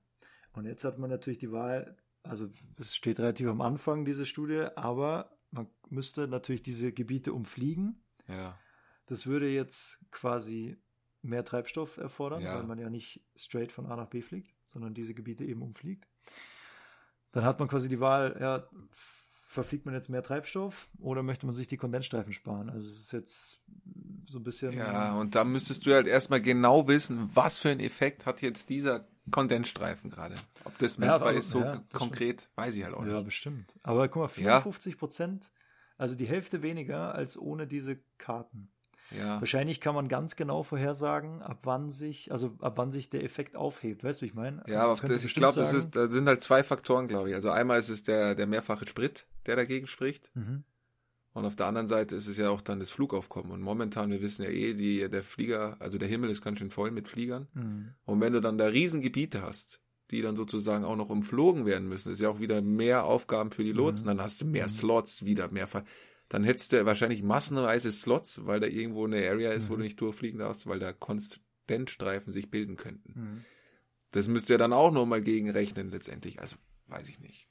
Und jetzt hat man natürlich die Wahl, also es steht relativ am Anfang, diese Studie, aber man müsste natürlich diese Gebiete umfliegen. Ja. Das würde jetzt quasi mehr Treibstoff erfordern, Ja. weil man ja nicht straight von A nach B fliegt, sondern diese Gebiete eben umfliegt. Dann hat man quasi die Wahl, ja, verfliegt man jetzt mehr Treibstoff oder möchte man sich die Kondensstreifen sparen? Also es ist jetzt so ein bisschen. Ja, und da müsstest du halt erstmal genau wissen, was für einen Effekt hat jetzt dieser Kondensstreifen gerade. Ob das Ja, messbar aber- ist, so ja, konkret, weiß ich halt auch ja, nicht. bestimmt. Aber guck mal, Ja. 54 Prozent, also die Hälfte weniger als ohne diese Karten. Ja. Wahrscheinlich kann man ganz genau vorhersagen, ab wann sich, also ab wann sich der Effekt aufhebt. Weißt du, wie ich meine? Also Ja, man aber das, ich glaube, das ist, da sind halt zwei Faktoren, glaube ich. Also einmal ist es der, der mehrfache Sprit, der dagegen spricht. Mhm. Und auf der anderen Seite ist es ja auch dann das Flugaufkommen. Und momentan, wir wissen ja eh, die, der Flieger, also der Himmel ist ganz schön voll mit Fliegern. Mhm. Und wenn du dann da Riesengebiete hast, die dann sozusagen auch noch umflogen werden müssen, ist ja auch wieder mehr Aufgaben für die Lotsen. Dann hast du mehr Slots, wieder mehr. Ver dann hättest du wahrscheinlich massenweise Slots, weil da irgendwo eine Area ist, wo du nicht durchfliegen darfst, weil da Konstantstreifen sich bilden könnten. Mhm. Das müsst ihr dann auch nochmal gegenrechnen letztendlich. Also, weiß ich nicht.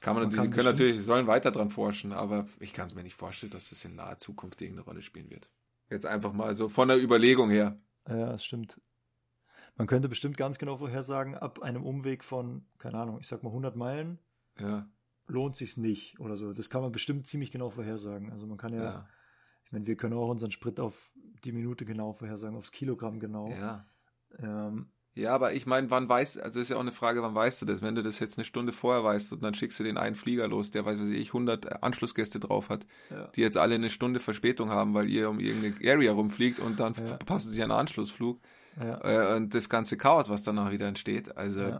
Kann man, Man kann können natürlich, sollen weiter dran forschen, aber ich kann es mir nicht vorstellen, dass das in naher Zukunft irgendeine Rolle spielen wird. Jetzt einfach mal so von der Überlegung her. Ja, das stimmt. Man könnte bestimmt ganz genau vorhersagen, ab einem Umweg von, keine Ahnung, ich sag mal 100 Meilen, Ja, lohnt sich's nicht oder so. Das kann man bestimmt ziemlich genau vorhersagen. Also man kann ja, ja, ich meine, wir können auch unseren Sprit auf die Minute genau vorhersagen, aufs Kilogramm genau. ja. Ähm, Ja, aber ich meine, wann weißt, also ist ja auch eine Frage, wann weißt du das? Wenn du das jetzt eine Stunde vorher weißt und dann schickst du den einen Flieger los, der weiß, was ich, 100 Anschlussgäste drauf hat, Ja. die jetzt alle eine Stunde Verspätung haben, weil ihr um irgendeine Area rumfliegt und dann Ja. verpassen sie einen Anschlussflug ja. äh, und das ganze Chaos, was danach wieder entsteht. Also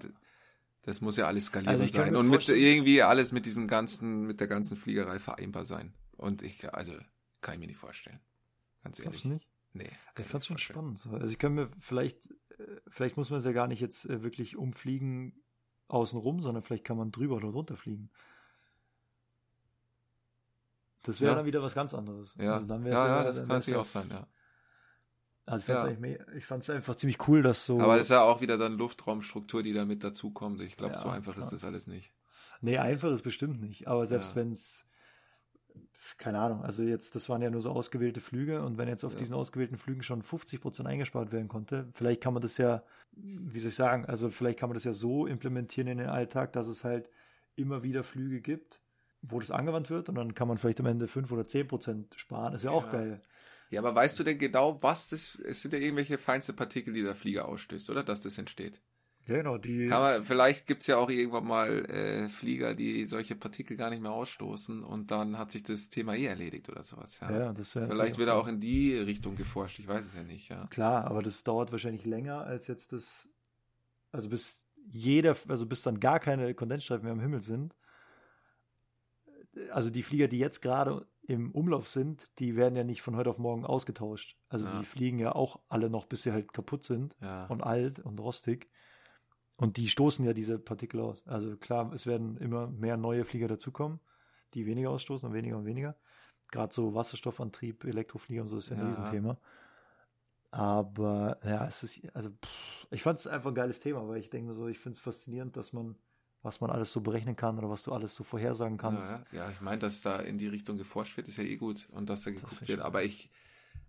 das muss ja alles skalierbar Also sein und mit irgendwie alles mit diesen ganzen, mit der ganzen Fliegerei vereinbar sein. Und ich, also kann ich mir nicht vorstellen. Ganz Glaubst ehrlich. du nicht? Nee. Ich fand's schon spannend. so. Also ich kann mir vielleicht, äh, vielleicht muss man es ja gar nicht jetzt äh, wirklich umfliegen außenrum, sondern vielleicht kann man drüber oder drunter fliegen. Das wäre Ja. dann wieder was ganz anderes. Ja, Also dann ja, ja, das kann natürlich ja- auch sein, ja. Also ich Ja. ich fand's einfach ziemlich cool, dass so. Aber das ist ja auch wieder dann Luftraumstruktur, die da mit dazukommt. Ich glaube, Ja, so einfach klar. ist das alles nicht. Nee, einfach ist bestimmt nicht. Aber selbst Ja. wenn es, keine Ahnung, also jetzt, das waren ja nur so ausgewählte Flüge und wenn jetzt auf Ja. diesen ausgewählten Flügen schon 50 Prozent eingespart werden konnte, vielleicht kann man das ja, wie soll ich sagen, also vielleicht kann man das ja so implementieren in den Alltag, dass es halt immer wieder Flüge gibt, wo das angewandt wird und dann kann man vielleicht am Ende 5 oder 10 Prozent sparen. Ist ja auch Ja. geil. Ja, aber weißt du denn genau, was das, es sind ja irgendwelche feinste Partikel, die der Flieger ausstößt, oder? Dass das entsteht. Ja, genau, die. Kann man, vielleicht gibt's ja auch irgendwann mal äh, Flieger, die solche Partikel gar nicht mehr ausstoßen und dann hat sich das Thema eh erledigt oder sowas. Ja. ja, das wäre vielleicht wird auch in die Richtung geforscht, ich weiß es ja nicht, ja. Klar, aber das dauert wahrscheinlich länger als jetzt das, also bis jeder, also bis dann gar keine Kondensstreifen mehr am Himmel sind. Also die Flieger, die jetzt gerade im Umlauf sind, die werden ja nicht von heute auf morgen ausgetauscht. Also Ja. die fliegen ja auch alle noch, bis sie halt kaputt sind Ja. und alt und rostig. Und die stoßen ja diese Partikel aus. Also klar, es werden immer mehr neue Flieger dazukommen, die weniger ausstoßen und weniger und weniger. Gerade so Wasserstoffantrieb, Elektroflieger und so ist ja ein Ja. Riesenthema. Aber ja, es ist, also pff, ich fand es einfach ein geiles Thema, weil ich denke so, ich finde es faszinierend, dass man, was man alles so berechnen kann oder was du alles so vorhersagen kannst. Ja, ja. ja, ich meine, dass da in die Richtung geforscht wird, ist ja eh gut und dass da geguckt ich wird. Aber ich,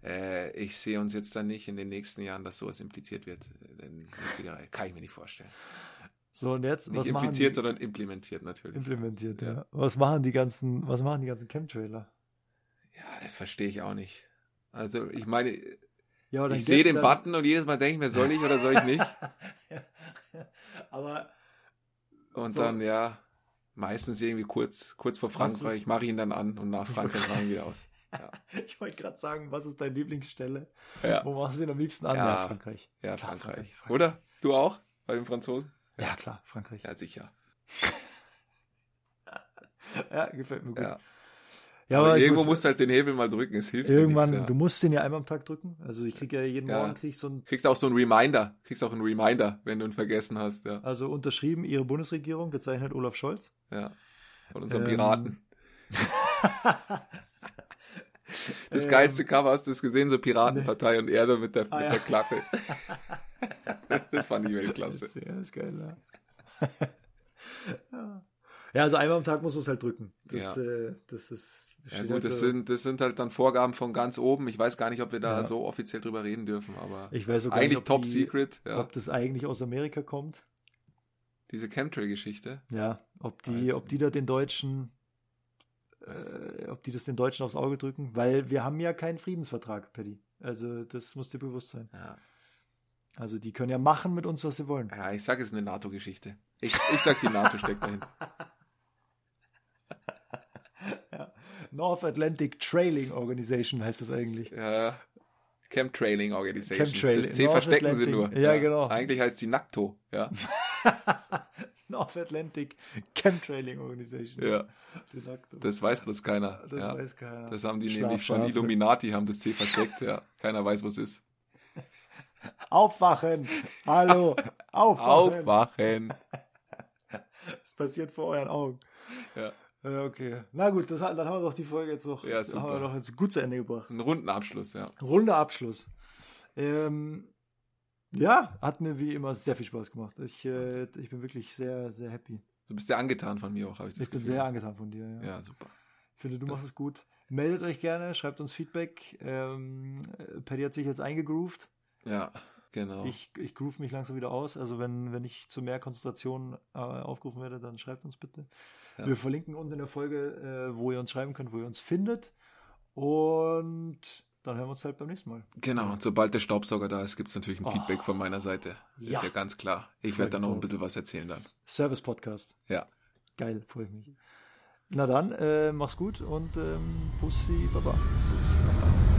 äh, ich sehe uns jetzt dann nicht in den nächsten Jahren, dass sowas impliziert wird. Fliegerei. Kann ich mir nicht vorstellen. So, und jetzt, Nicht was machen impliziert, sondern implementiert natürlich. implementiert, ja. Ja. Was machen die ganzen, was machen die ganzen Chemtrailer? Ja, verstehe ich auch nicht. Also ich meine, Ja, ich sehe den Button und jedes Mal denke ich mir, soll ich oder soll ich nicht? *laughs* aber Und So. dann, ja, meistens irgendwie kurz, kurz vor Frankreich, mache ich ihn dann an und nach Frankreich mache ich ihn wieder aus. *laughs* ich wollte gerade sagen, was ist deine Lieblingsstelle? Ja, Wo machst du ihn am liebsten an? Ja. Ja, Frankreich. ja Klar, Frankreich. Frankreich. Oder? Du auch? Bei den Franzosen? Ja, klar, Frankreich. Ja, sicher. *laughs* Ja, gefällt mir gut. Ja. Ja, aber, irgendwo gut, musst du halt den Hebel mal drücken, es hilft irgendwann, ja nichts. du Ja. musst den ja einmal am Tag drücken. Also ich kriege ja jeden Ja. Morgen krieg ich so ein, Kriegst auch so einen Reminder, kriegst auch einen Reminder, wenn du ihn vergessen hast, ja. also unterschrieben, Ihre Bundesregierung, gezeichnet Olaf Scholz. ja. Von unserem Ähm, Piraten. *laughs* Das Ähm, geilste Cover hast du es gesehen, so Piratenpartei und Erde mit der, Ah, mit ja. der Klappe. *laughs* das fand ich Weltklasse. Das, ja, ist geil, ja. *laughs* ja. Ja, also einmal am Tag muss man es halt drücken. Das, Ja. äh, das ist. Ja gut, das sind, das sind halt dann Vorgaben von ganz oben. Ich weiß gar nicht, ob wir da Ja. so offiziell drüber reden dürfen, aber Ich weiß sogar eigentlich nicht, ob top die, secret, ja. Ob das eigentlich aus Amerika kommt. Diese Chemtrail-Geschichte. Ja, ob Weiß die, ob die da den Deutschen, äh, ob die das den Deutschen aufs Auge drücken, weil wir haben ja keinen Friedensvertrag, Paddy. Also das muss dir bewusst sein. Ja. Also die können ja machen mit uns, was sie wollen. ja, ich sag, es ist eine NATO-Geschichte. Ich, ich sag, die NATO steckt dahinter. *laughs* North Atlantic Trailing Organization heißt das eigentlich. Ja. Chemtrailing Organization. Chemtrail- das C North verstecken sie nur. Atlantic. Ja, genau. Eigentlich heißt sie NACTO, ja. *laughs* North Atlantic Chemtrailing Organization. ja. Das weiß bloß keiner. Das ja. weiß keiner. Das haben die Schlaf, nämlich schon Schlaf. Illuminati, haben das C versteckt, ja. Keiner weiß, was ist. *laughs* Aufwachen! Hallo! *laughs* Aufwachen! Aufwachen. Es passiert vor euren Augen. Ja. Ja, okay. Na gut, das, dann haben wir doch die Folge jetzt noch, Ja, haben wir doch jetzt gut zu Ende gebracht. Einen runden Abschluss, ja. Runder Abschluss. Ähm, ja, hat mir wie immer sehr viel Spaß gemacht. Ich, äh, ich bin wirklich sehr, sehr happy. Du bist sehr angetan von mir auch, habe ich das Ich bin Gefühl. sehr angetan von dir. Ja. Ja, super. Ich finde, du machst es gut. Meldet euch gerne, schreibt uns Feedback. Ähm, äh, Paddy hat sich jetzt eingegroovt. Ja, genau. Ich, ich groove mich langsam wieder aus. Also wenn, wenn ich zu mehr Konzentration äh, aufgerufen werde, dann schreibt uns bitte. Ja. Wir verlinken unten in der Folge, äh, wo ihr uns schreiben könnt, wo ihr uns findet. Und dann hören wir uns halt beim nächsten Mal. Genau, und sobald der Staubsauger da ist, gibt es natürlich ein Feedback von meiner Seite. Oh. Ja. Ist ja ganz klar. Ich werde da noch ein bisschen was erzählen dann. Service-Podcast. Ja. Geil, freue ich mich. Na dann, äh, mach's gut und ähm, Bussi, Baba. Bussi, Papa.